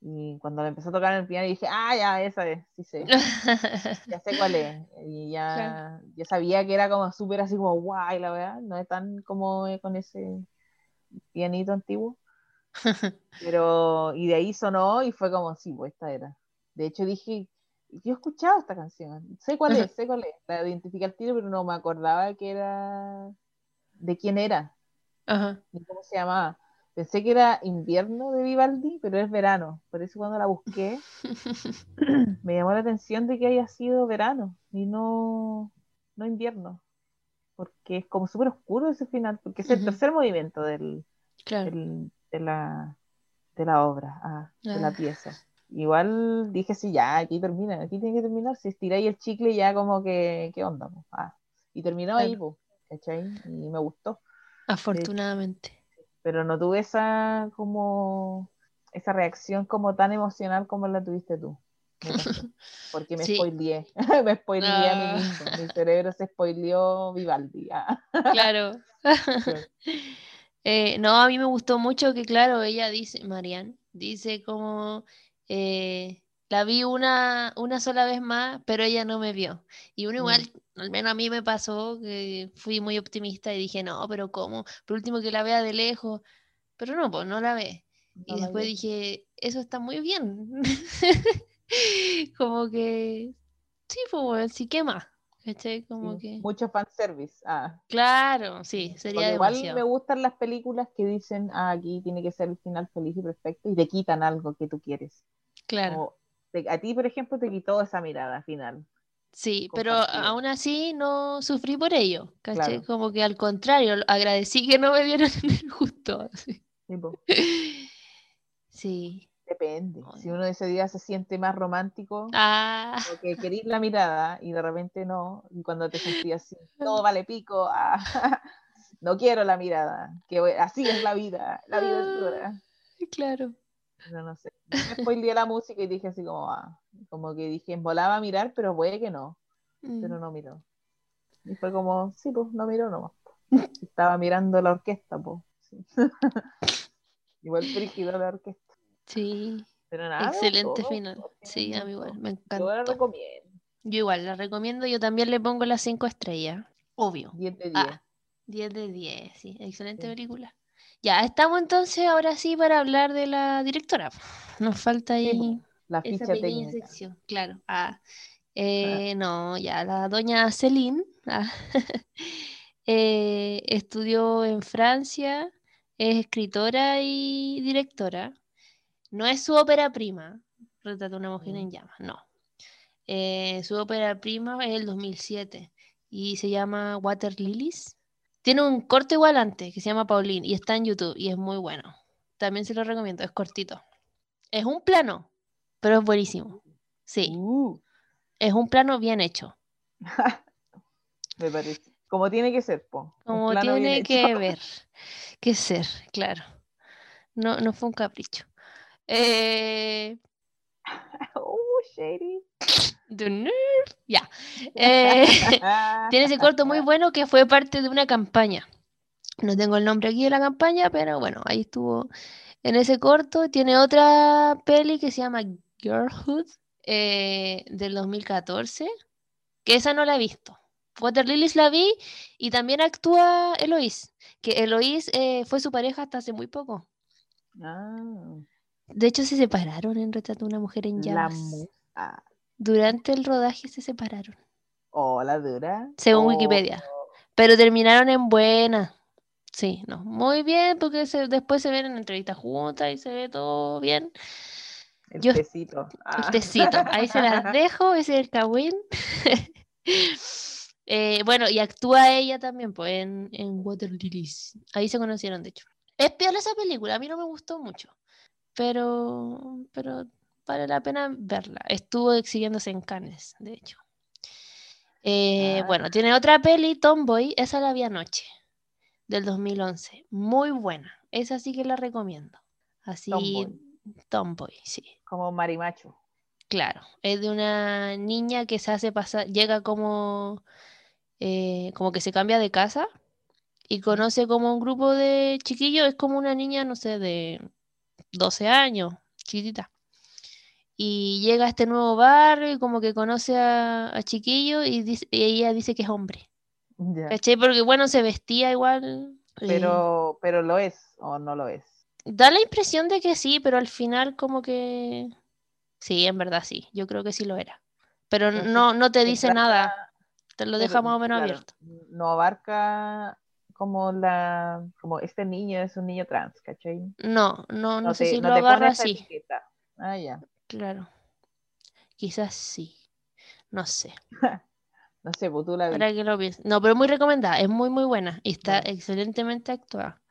Y cuando le empezó a tocar en el piano, dije, ah, ya, esa es, sí sé, [LAUGHS] ya sé cuál es. Y ya, Claro. ya sabía que era como súper así como guay, la verdad, no es tan como eh, con ese pianito antiguo. [LAUGHS] Pero, y de ahí sonó y fue como, sí, pues esta era. De hecho dije, yo he escuchado esta canción, sé cuál es, sé cuál es, la identifiqué al tiro, pero no me acordaba que era, de quién era, Ajá. ni cómo se llamaba. Pensé que era invierno de Vivaldi, pero es verano. Por eso cuando la busqué, [LAUGHS] me llamó la atención de que haya sido verano y no, no invierno. Porque es como súper oscuro ese final, porque es el tercer movimiento del, Claro. del- de, la, de la obra, ah, de la Ah. pieza. Igual dije, sí, ya, aquí termina, aquí tiene que terminar. Si estiráis el chicle, ya como que, ¿qué onda? Ah, y terminó ahí, Claro. ¿Cachai? Y me gustó. Afortunadamente. Pero no tuve esa como esa reacción como tan emocional como la tuviste tú. me. [LAUGHS] Porque me Sí. spoileé. [LAUGHS] me spoileé a Ah. mí mismo. Mi cerebro se spoileó Vivaldi. Ah, Claro. [LAUGHS] Eh, no, a mí me gustó mucho que, claro, ella dice, Marianne, dice como, eh, la vi una, una sola vez más, pero ella no me vio. Y uno Mm. Al menos a mí me pasó que fui muy optimista y dije, no, pero ¿cómo? Por último que la vea de lejos. Pero no, pues no la ve. Y no la después vi. dije, eso está muy bien. [LAUGHS] Como que, sí, pues, bueno, sí, ¿qué más? ¿Cachai? Como Sí, que, Mucho fanservice. Ah. claro, sí, sería igual demasiado. me gustan las películas que dicen, ah, aquí tiene que ser el final feliz y perfecto, y te quitan algo que tú quieres. Claro. Como te- a ti, por ejemplo, te quitó esa mirada final. Sí, pero aún así no sufrí por ello. Claro. Como que al contrario, agradecí que no me dieron [LAUGHS] el. Tipo, [LAUGHS] Sí. depende. Si uno ese día se siente más romántico, Ah, o que querís la mirada y de repente no, y cuando te sentías así, todo [LAUGHS] vale pico, ah, no quiero la mirada, que así es la vida, la vida es dura. claro. No, no sé. [LAUGHS] Me spoileé la música y dije así como, ah, como que dije, volaba a mirar, pero puede que no, pero Mm. no miró. Y fue como, sí, pues no miró nomás. [LAUGHS] Estaba mirando la orquesta, pues. sí. [LAUGHS] Igual frígido la orquesta. Sí, Pero nada, excelente final. al final Sí, a mí igual, me Yo la encantó. recomiendo. Yo igual, la recomiendo, yo también le pongo las 5 estrellas. Obvio. 10 de 10. Ah, 10 de 10, sí, excelente Sí. película. Ya, estamos entonces ahora sí para hablar de la directora. Nos falta ahí la esa ficha pequeña técnica. sección, claro. Ah, eh, no, ya, la doña Celine ah, [LAUGHS] eh, estudió en Francia, es escritora y directora. No es su ópera prima, Retrato de una mujer en Mm. llamas, no. Eh, su ópera prima es el 2007 y se llama Water Lilies. Tiene un corto igual antes que se llama Pauline y está en YouTube y es muy bueno. También se lo recomiendo, es cortito. Es un plano, pero es buenísimo. Sí, Uh, es un plano bien hecho, [LAUGHS] me parece. Como tiene que ser, po. Como tiene que ver, que ser, claro. No, no fue un capricho. Eh, [LAUGHS] Uh, shady. the nerve, Ya. [LAUGHS] Eh, [LAUGHS] tiene ese corto muy bueno que fue parte de una campaña. No tengo el nombre aquí de la campaña, pero bueno, ahí estuvo en ese corto. Tiene otra peli que se llama Girlhood eh, del 2014, que esa no la he visto. Water Lilies la vi y también actúa Eloís, que Eloís eh, fue su pareja hasta hace muy poco. Ah, De hecho, se separaron en Retrato de una mujer en la llamas. musa. Durante el rodaje se separaron, Oh, la dura. según Oh, Wikipedia. Pero terminaron en buena. Sí, no, muy bien, porque se- después se ven en entrevistas juntas y se ve todo bien. El Yo- tecito. El Ah. tecito, ahí se las [LAUGHS] dejo, ese es el Kawin. [LAUGHS] Eh, bueno, y actúa ella también, pues, en, en Water Lilies. Ahí se conocieron, de hecho. Es peor esa película, a mí no me gustó mucho, pero, pero vale la pena verla. Estuvo exhibiéndose en Cannes, de hecho. Eh, Ah. Bueno, tiene otra peli, Tomboy, esa la vi anoche, del 2011. Muy buena, esa sí que la recomiendo. Así, Tomboy. Tomboy, sí. Como marimacho. Claro, es de una niña que se hace pasar, llega como, eh, como que se cambia de casa y conoce como un grupo de chiquillos, es como una niña, no sé, de 12 años, chiquitita. Y llega a este nuevo barrio y como que conoce a, a chiquillos y, dice- y ella dice que es hombre. ¿Cachai? Porque bueno, se vestía igual. eh, Pero, pero lo es o no lo es. Da la impresión de que sí, pero al final como que... Sí, en verdad sí, yo creo que sí lo era. Pero no, no te dice nada, te lo deja más o menos claro, abierto. No abarca como la, como este niño es un niño trans, ¿cachai? No, no, no sé te, si no lo agarra así, etiqueta. Ah, ya. claro. Quizás sí, no sé, [LAUGHS] No sé, pues tú la para viste. que lo pienses. No, pero muy recomendada, es muy muy buena y está excelentemente actuada.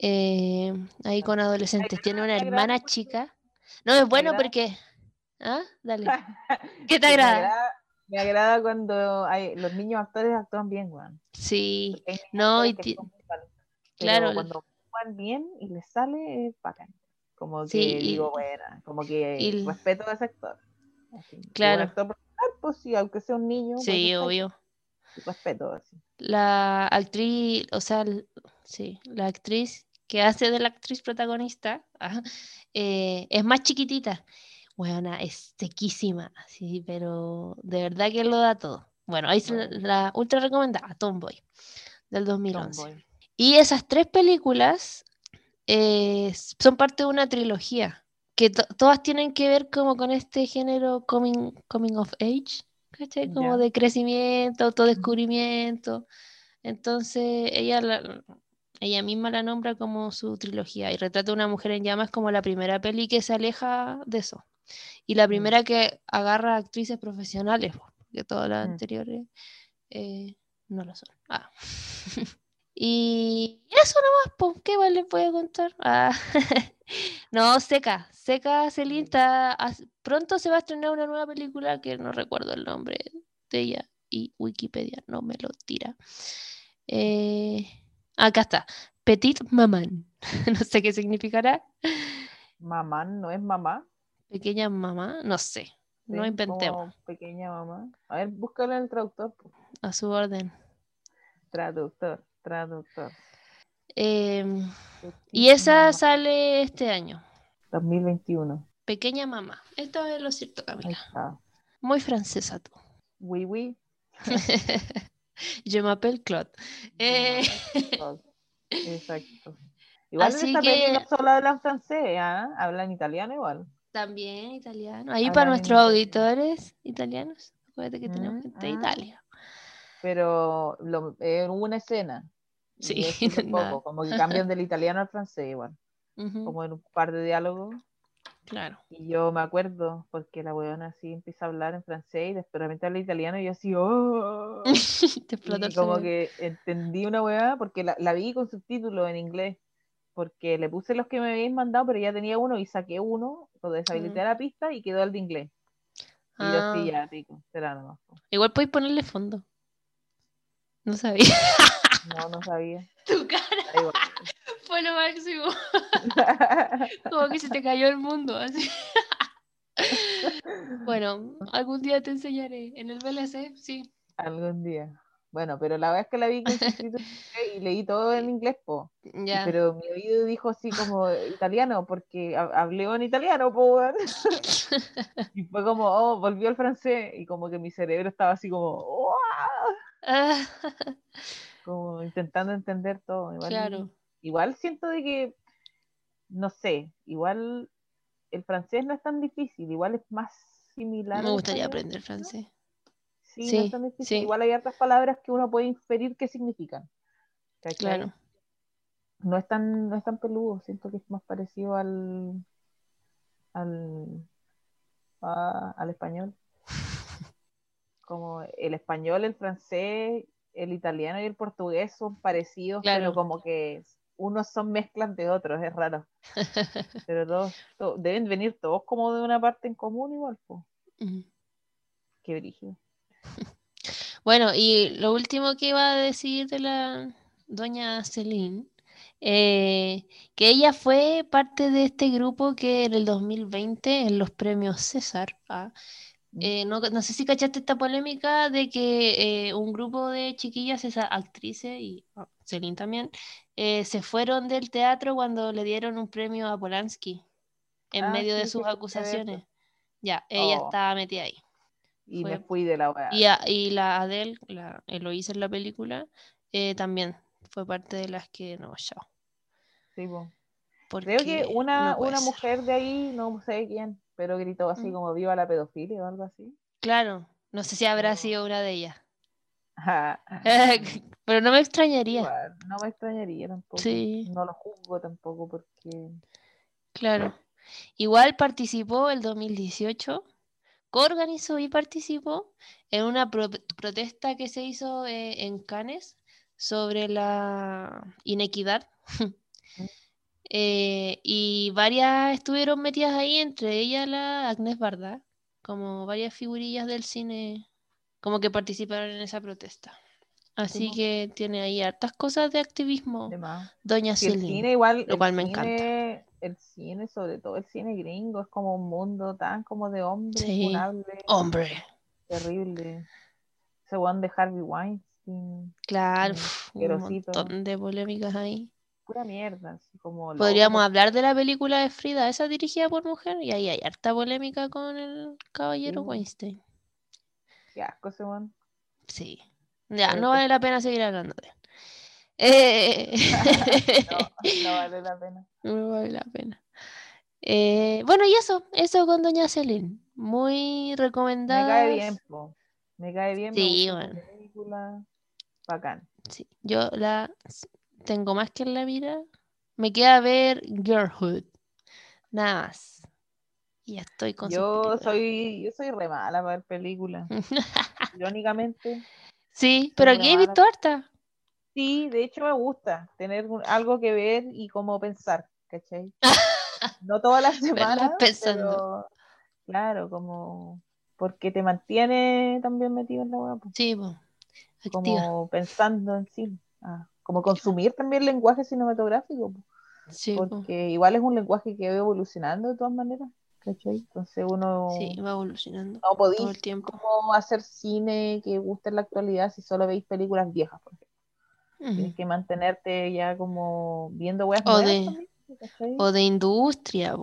Eh, ahí con adolescentes, tiene una hermana chica. No, es bueno porque... ¿Ah? Dale. [LAUGHS] ¿Qué te agrada? Me agrada cuando hay, los niños actores actúan bien, weón. Sí, no, y ti- mal, claro, cuando actúan bien y les sale, es bacán. Como que Sí, y- digo, buena, como que y respeto a ese actor. Así, Claro. actor pues sí, aunque sea un niño, sí, obvio. respeto así. La actriz, o sea, sí, la actriz que hace de la actriz protagonista ajá, [LAUGHS] eh, es más chiquitita. Bueno, es sequísima, sí, pero de verdad que lo da todo. Bueno, ahí se la, ultra recomendada, Tomboy, del 2011. Tomboy. Y esas tres películas eh, son parte de una trilogía, que to- todas tienen que ver como con este género coming, coming of age, ¿cachai? Como de crecimiento, autodescubrimiento. Entonces, ella, la- ella misma la nombra como su trilogía y retrata a una mujer en llamas como la primera peli que se aleja de eso. Y la Mm. primera que agarra actrices profesionales, po, porque todas las Mm. anteriores eh, no lo son. Ah. [LAUGHS] Y eso nomás, pues, ¿qué más les voy a contar? Ah, [LAUGHS] No, Seca, Seca Celine está, pronto se va a estrenar una nueva película que no recuerdo el nombre de ella y Wikipedia no me lo tira. Eh, acá está, Petit Maman, [LAUGHS] no sé qué significará, Mamá, ¿no es mamá? Pequeña mamá, no sé, no Sí, inventemos, como pequeña mamá. A ver, búscalo en el traductor. a su orden. Traductor, traductor. Petit y esa Mamá, sale este año, 2021. Pequeña mamá. Esto es lo cierto, Camila. Muy francesa tú. Oui, oui. [LAUGHS] Je m'appelle Claude. Eh, Exacto. Igual Así en esta que- no solo hablan francés, ¿ah? hablan italiano igual. También italiano. Ahí Hablan para nuestros auditores italianos. Acuérdate que tenemos Mm, gente de mm. Italia. Pero lo, eh, hubo una escena. Sí, [LAUGHS] poco, como que cambian del italiano al francés igual, Ujú, como en un par de diálogos. Claro. Y yo me acuerdo, porque la weona así empieza a hablar en francés y después de repente habla italiano y yo así, ¡oh! [LAUGHS] Te Y como que entendí una weá porque la, la vi con subtítulos en inglés. porque le puse los que me habéis mandado, pero ya tenía uno y saqué uno, lo deshabilité a la pista y quedó el de inglés. Y yo sí, Ah, ya, pico, será nomás. igual podéis ponerle fondo. No sabía. [LAUGHS] No, no sabía. tu cara [LAUGHS] fue lo máximo. [LAUGHS] Como que se te cayó el mundo, así. Bueno, algún día te enseñaré. En el VLC, sí. Algún día. Bueno, pero la verdad es que la vi [LAUGHS] y leí todo en inglés, po. Y- Ya. Pero mi oído dijo así como italiano, porque ha- hablé en italiano, po. [LAUGHS] Y fue como, oh, volvió al francés. Y como que mi cerebro estaba así como, [LAUGHS] como intentando entender todo. Igual, claro. igual siento de que, no sé, igual el francés no es tan difícil, igual es más similar. Me gustaría aprender francés. Sí, no Sí, es tan difícil. sí. Igual hay otras palabras que uno puede inferir qué significan. ¿cachai? Claro. No es tan, no es tan peludo, siento que es más parecido al al, a- al español. [LAUGHS] Como el español, el francés, el italiano y el portugués son parecidos, Claro. pero como que unos son mezclas de otros, es raro. [LAUGHS] Pero todos, to- deben venir todos como de una parte en común igual, pues. Qué brígido. Bueno, y lo último que iba a decir de la doña Celine, eh, que ella fue parte de este grupo que en el 2020, en los premios César, ah, eh, no, no sé si cachaste esta polémica de que eh, un grupo de chiquillas, esas actrices y ah, Celine también, eh, se fueron del teatro cuando le dieron un premio a Polanski en Ah, medio de sí, sus acusaciones. Ya, ella Oh. estaba metida ahí. Y Fue- me fui de la. Y, a- y la Adele, la Eloísa en la película, eh, también fue parte de las que no, chao. Sí. Porque Creo que una, no una ser. mujer de ahí, no sé quién, pero gritó así Mm. como viva la pedofilia o algo así. Claro, no sé si habrá sido una de ellas. Ajá. [LAUGHS] Pero no me extrañaría. No me extrañaría tampoco. Sí. No lo juzgo tampoco porque Claro. Igual participó el 2018, coorganizó y participó en una pro- protesta que se hizo eh, en Cannes sobre la inequidad. [LAUGHS] Eh, y varias estuvieron metidas ahí, entre ellas la Agnès Varda, como varias figurillas del cine, como que participaron en esa protesta. Así que tiene ahí hartas cosas de activismo. Doña cine igual, lo cual me cine- El cine, sobre todo el cine gringo, es como un mundo tan como de hombres Sí. Hombre, terrible. Ese one de Harvey Weinstein, claro, un montón de polémicas ahí. pura mierda, así como Podríamos loco. hablar de la película de Frida, esa dirigida por mujer, y ahí hay harta polémica con el caballero Sí. Weinstein. Qué asco ese. Sí. Ya, Pero no vale la pena seguir hablando de. Eh, [LAUGHS] No, no vale la pena. no vale la pena. Eh, bueno, y eso, eso con Doña Celine. Muy Me recomendada. cae bien, po. Me cae bien, Sí, me bueno. película. Bacán. Sí, yo la tengo más que en la mira. Me queda ver Girlhood. Nada más. Y ya estoy con Yo soy, yo soy re mala para ver películas. [LAUGHS] Irónicamente, Sí, pero aquí he visto harta. Sí, de hecho me gusta tener un- algo que ver y como pensar, ¿cachai? [LAUGHS] No todas las semanas, pensando. pero claro, como porque te mantiene también metido en la web, Sí, po, activa. como pensando en sí. Ah, como consumir también lenguaje cinematográfico, po. Sí, po. porque igual es un lenguaje que va evolucionando de todas maneras, ¿cachai? Entonces uno Sí, va evolucionando no podéis todo el tiempo. cómo hacer cine que guste en la actualidad si solo veis películas viejas, por ejemplo. Tienes que mantenerte ya como viendo weas O de- también. O de industria,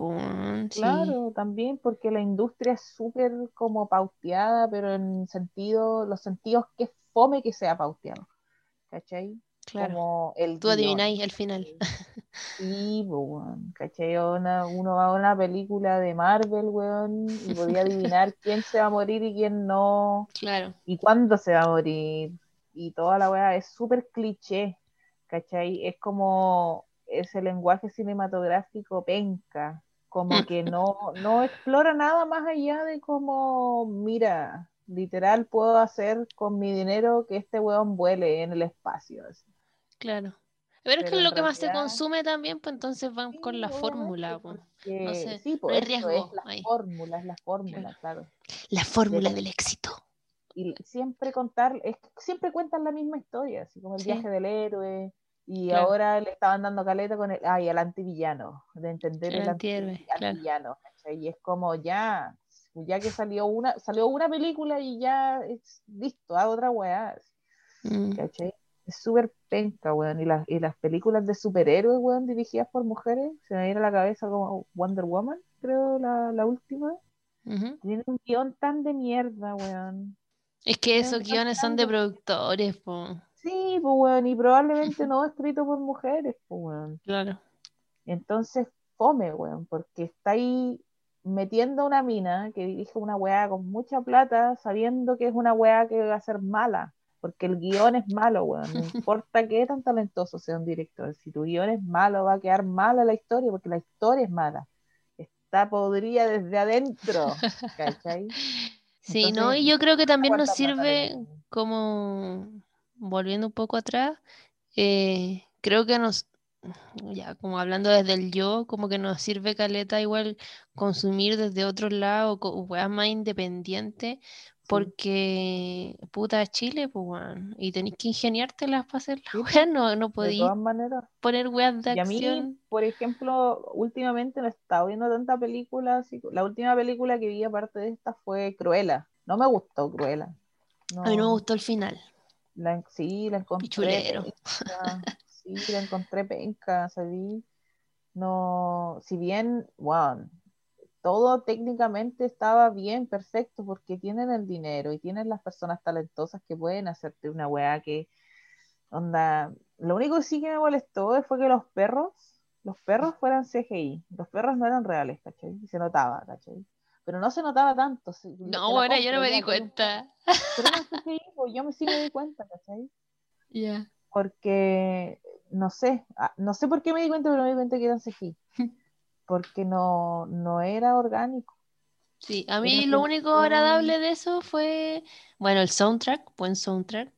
sí. Claro, también porque la industria es súper como pauteada, pero en sentido, los sentidos que fome que sea pauteado, ¿cachai? Claro. Como el Tú adivináis el final. Sí, [LAUGHS] weón, ¿cachai? Una- uno va a una película de Marvel, weón, y podía [LAUGHS] adivinar quién se va a morir y quién no, Claro. y cuándo se va a morir. Y toda la weá es súper cliché, ¿cachai? Es como ese lenguaje cinematográfico penca, como que no, no explora nada más allá de como, mira, literal puedo hacer con mi dinero que este weón vuele en el espacio. así. Claro. Pero es que Pero es lo que más se consume también, pues entonces van con la fórmula. porque- no sé, sí, no pues hay riesgo es la ahí. fórmula, es la fórmula, claro. La fórmula De- del éxito. Y siempre contar, es siempre cuentan la misma historia, así como el Sí. viaje del héroe, y Claro. ahora le estaban dando caleta con el, ay, el antivillano, de entender El el, anti- claro. antivillano. Y es como ya, ya que salió una, salió una película y ya es listo, hago otra weá. Mm. ¿cachai? Es súper penca, weón. Y, las y las películas de superhéroes, weón, dirigidas por mujeres, se me viene a la cabeza como Wonder Woman, creo, la, la última. Tiene un guion tan de mierda, weón. Es que esos guiones son de productores, po. Sí, pues, weón, y probablemente no escrito por mujeres, pues, weón. Claro. Entonces, fome, weón, porque está ahí metiendo una mina que dirige una weá con mucha plata, sabiendo que es una weá que va a ser mala, porque el guion es malo, weón. No [LAUGHS] importa qué tan talentoso sea un director, si tu guion es malo, va a quedar mala la historia, porque la historia es mala. Está podrida desde adentro, [LAUGHS] ¿cachai? Sí, Entonces, ¿no? Y yo creo que también nos ¿Cuánta plata le sirve como, volviendo un poco atrás, eh, creo que nos, ya como hablando desde el yo, como que nos sirve caleta igual consumir desde otro lado, weas más independientes, porque puta Chile, pues weón, y tenéis que ingeniártelas para hacer las [LAUGHS] weas, no, no podéis poner weas de Y a mí, acción. por ejemplo, últimamente no he estado viendo tanta película. así- La última película que vi aparte de esta fue Cruella. No me gustó Cruella. No, A mí no me gustó el final, la sí, la encontré pichulero. penca. [LAUGHS] Sí, la encontré penca, ¿sabí? No, si bien, wow, todo técnicamente estaba bien, perfecto, porque tienen el dinero y tienen las personas talentosas que pueden hacerte una weá que, onda, lo único que sí que me molestó fue que los perros, los perros fueran CGI, los perros no eran reales, ¿cachai? Y se notaba, ¿cachai? Pero no se notaba tanto. se- No, bueno, yo no me di cuenta. Pero eran CGI, pues, yo me sí me di cuenta, ¿cachai? [LAUGHS] Ya. porque no sé, ah, no sé por qué me di cuenta, pero me di cuenta que eran CGI, porque no, no era orgánico. Sí, a Era mí lo único agradable de eso fue, bueno, el soundtrack, buen soundtrack.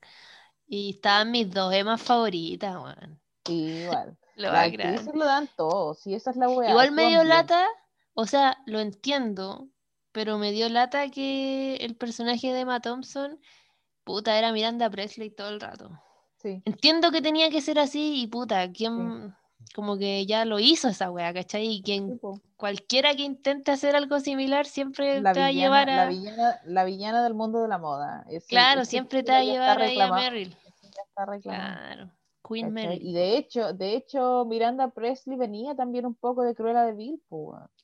Y estaban mis dos emas favoritas, weón. Sí, igual. [LAUGHS] Lo grande. lo dan todo, sí, esa es la weá. Igual medio bien. lata, o sea, lo entiendo, pero me dio lata que el personaje de Emma Thompson, puta, era Miranda Presley todo el rato. Sí, Entiendo que tenía que ser así y puta, quien como que ya lo hizo esa wea, ¿cachai? Y quien cualquiera que intente hacer algo similar siempre La te va a llevar la a... villana, la villana del mundo de la moda. Ese- Claro, siempre te va a llevar ahí a Meryl. ya está reclamado, Claro, Queen ¿cachai? Meryl. Y de hecho, de hecho, Miranda Presley venía también un poco de Cruella de Vil.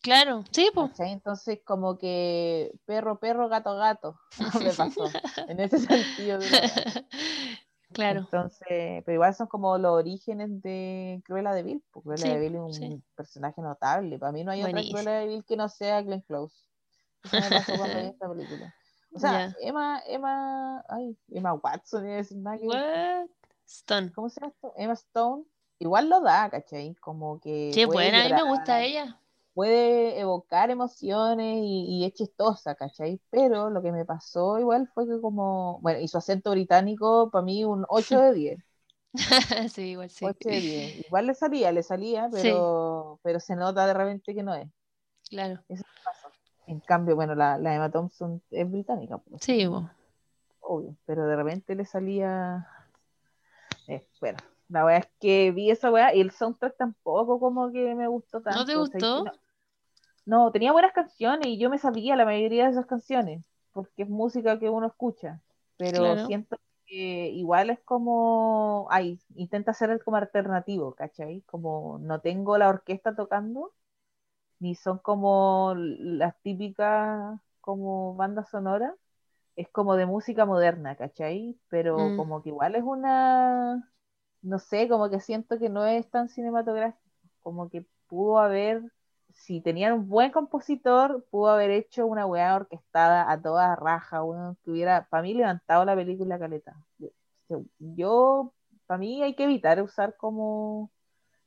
Claro, sí, pues. Entonces, como que perro, perro, gato, gato, [LAUGHS] me [LAUGHS] pasó, en ese sentido. [LAUGHS] Claro, Entonces, pero igual son como los orígenes de Cruella de Vil, porque Cruella Sí, de Vil es un sí. personaje notable. Para mí no hay otra Buenísimo. Cruella de Vil que no sea Glenn Close. Eso me pasó cuando vi [LAUGHS] esta película. O sea. Emma, Emma, ay, Emma Watson, ver. What? Stone. ¿cómo se llama esto? Emma Stone, igual lo da, ¿cachai? Como que Sí, puede buena, a mí me gusta ella. Puede evocar emociones y, y es chistosa, ¿cachai? Pero lo que me pasó igual fue que como, bueno, y su acento británico, para mí un 8 [LAUGHS] de 10. [LAUGHS] Sí, igual sí. 8 de 10. Igual le salía, le salía, Sí. pero, pero se nota de repente que no es. Claro. En cambio, bueno, la, la Emma Thompson es británica, pues, Sí, bo. obvio, pero de repente le salía. Eh, bueno, la verdad es que vi esa weá y el soundtrack tampoco como que me gustó tanto. ¿No te o sea, que gustó? no, no, tenía buenas canciones y yo me sabía la mayoría de esas canciones, porque es música que uno escucha, pero Claro. siento que igual es como, ay, intenta el como alternativo, ¿cachai? Como no tengo la orquesta tocando, ni son como las típicas como bandas sonoras, es como de música moderna, ¿cachai? Pero Mm. como que igual es una, no sé, como que siento que no es tan cinematográfico, como que pudo haber, si tenían un buen compositor, pudo haber hecho una weá orquestada a toda raja, weón, que hubiera, para mí, levantado la película caleta. Yo, para mí, hay que evitar usar como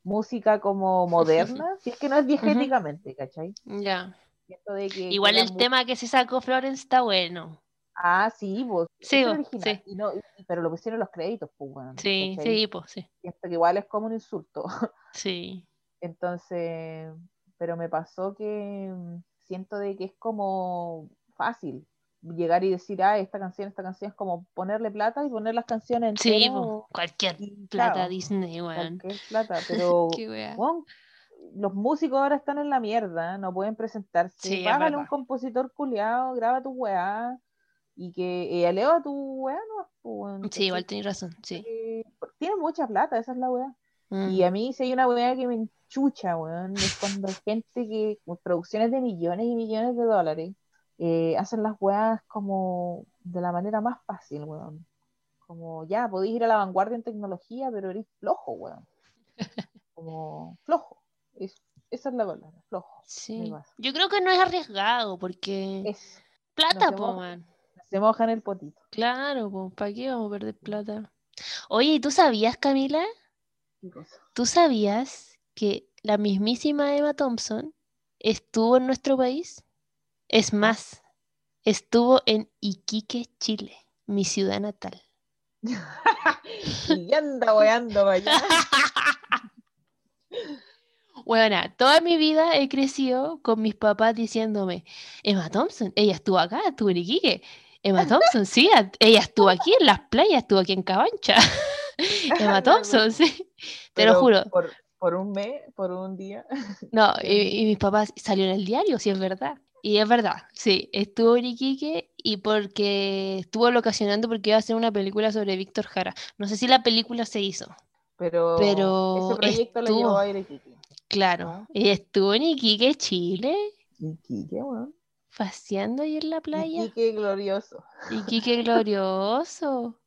música como [LAUGHS] moderna, si es que no es diegéticamente, ¿cachai? Ya. Siento de que Igual el muy- tema que se sacó Florence está bueno. Ah, sí, vos. Sí, vos, sí. Y no, y- pero lo pusieron los créditos, pues, bueno. Sí, ¿cachai? sí, pues sí. Siento que igual es como un insulto. Sí. [LAUGHS] Entonces, pero me pasó que mm, siento de que es como fácil llegar y decir, ah, esta canción, esta canción es como ponerle plata y poner las canciones Sí, po, o- cualquier y plata claro, Disney, weón. cualquier plata, [LAUGHS] pero weón, los músicos ahora están en la mierda, no pueden presentarse. Sí, Págale un compositor culiado, graba tu weá y que eleva tu weá, no, Sí, igual tenés razón, sí. Eh, tiene mucha plata, esa es la weá. Mm. Y a mí si hay una weá que me enchucha, weón, es cuando hay gente que, con producciones de millones y millones de dólares, eh, hacen las weas como de la manera más fácil, weón. Como ya, podéis ir a la vanguardia en tecnología, pero eres flojo, weón. [LAUGHS] Como flojo. Es- esa es la palabra, flojo. Sí. Yo creo que no es arriesgado porque Es, plata, po, moja. man. se moja en el potito. Claro, po, ¿para qué vamos a perder plata? Oye, ¿y tú sabías, Camila? Qué cosa. ¿Tú sabías que la mismísima Emma Thompson estuvo en nuestro país? Es más, estuvo en Iquique, Chile, mi ciudad natal. y anda para allá. [LAUGHS] Bueno, toda mi vida he crecido con mis papás diciéndome, Emma Thompson, ella estuvo acá, estuvo en Iquique. Emma Thompson, sí, ella estuvo aquí en las playas, estuvo aquí en Cabancha. [LAUGHS] Emma [LAUGHS] Thompson, sí. Te lo juro. Por, por un mes, por un día. [LAUGHS] No, y, y mis papás salió en el diario, sí es verdad. Y es verdad, sí, estuvo en Iquique y porque estuvo locacionando porque iba a hacer una película sobre Víctor Jara. No sé si la película se hizo, Pero, Pero ese proyecto lo estuvo. llevó a Iquique. claro. Ah. Y estuvo en Iquique, Chile, Iquique, weón. paseando ahí en la playa. Iquique glorioso. Iquique [LAUGHS] glorioso.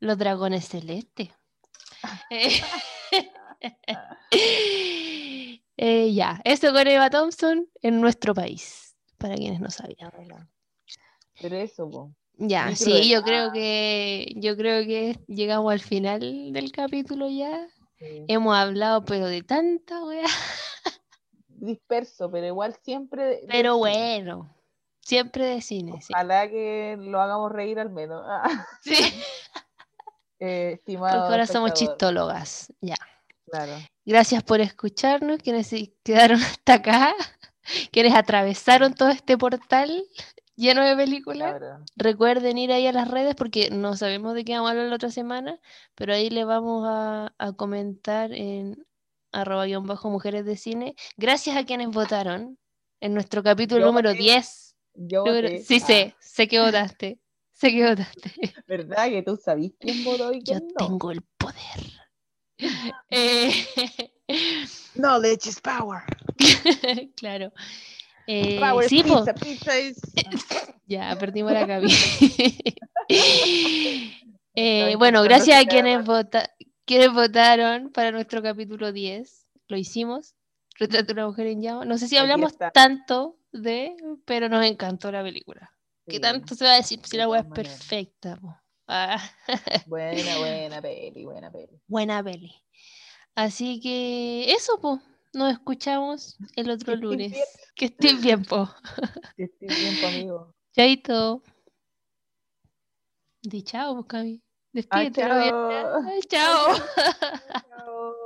Los dragones celestes. [LAUGHS] Eh, [LAUGHS] eh, ya, eso con Eva Thompson en nuestro país, para quienes no sabían. Pero eso, po. Ya, Muy sí, yo cruel. creo Ah. que yo creo que llegamos al final del capítulo ya. Sí. Hemos hablado pero de tanta wea. [LAUGHS] Disperso, pero igual siempre. de- de Pero cine. bueno, siempre de cine, sí. Ojalá que lo hagamos reír al menos. Ah, [LAUGHS] Sí, eh, estimado. porque ahora somos chistólogas. Ya. Claro. Gracias por escucharnos, quienes se quedaron [LAUGHS] hasta acá, quienes atravesaron todo este portal [LAUGHS] lleno de películas. Claro. Recuerden ir ahí a las redes porque no sabemos de qué vamos a hablar la otra semana, pero ahí le vamos a, a comentar en arroba guion bajo mujeres de cine. Gracias a quienes votaron en nuestro capítulo Yo número voté. 10. Yo Número- voté. Sí, Ah, sé, sé que votaste. Sé que votaste. [LAUGHS] ¿Verdad que tú sabís quién votó y Yo quién no? tengo el poder. [LAUGHS] Eh, [LAUGHS] Knowledge is power. [LAUGHS] claro. Eh, Power sí, pizza. Pizza is. Ya, perdimos la cabeza. Eh, bueno, gracias a quienes, vota- quienes votaron para nuestro capítulo 10. Lo hicimos. Retrato de una mujer en llama. No sé si hablamos tanto de, pero nos encantó la película. ¿Qué Sí, tanto se va a decir si la weá es perfecta? po? Ah, [LAUGHS] Buena, buena peli, buena peli. buena peli. Así que eso, pues. Nos escuchamos el otro Que estés lunes. Que estén bien, po. Que estés bien conmigo. [LAUGHS] Chaito. Di chao, pues, Cami. Ah, Despídete. Robbie. chao. Chao. [LAUGHS]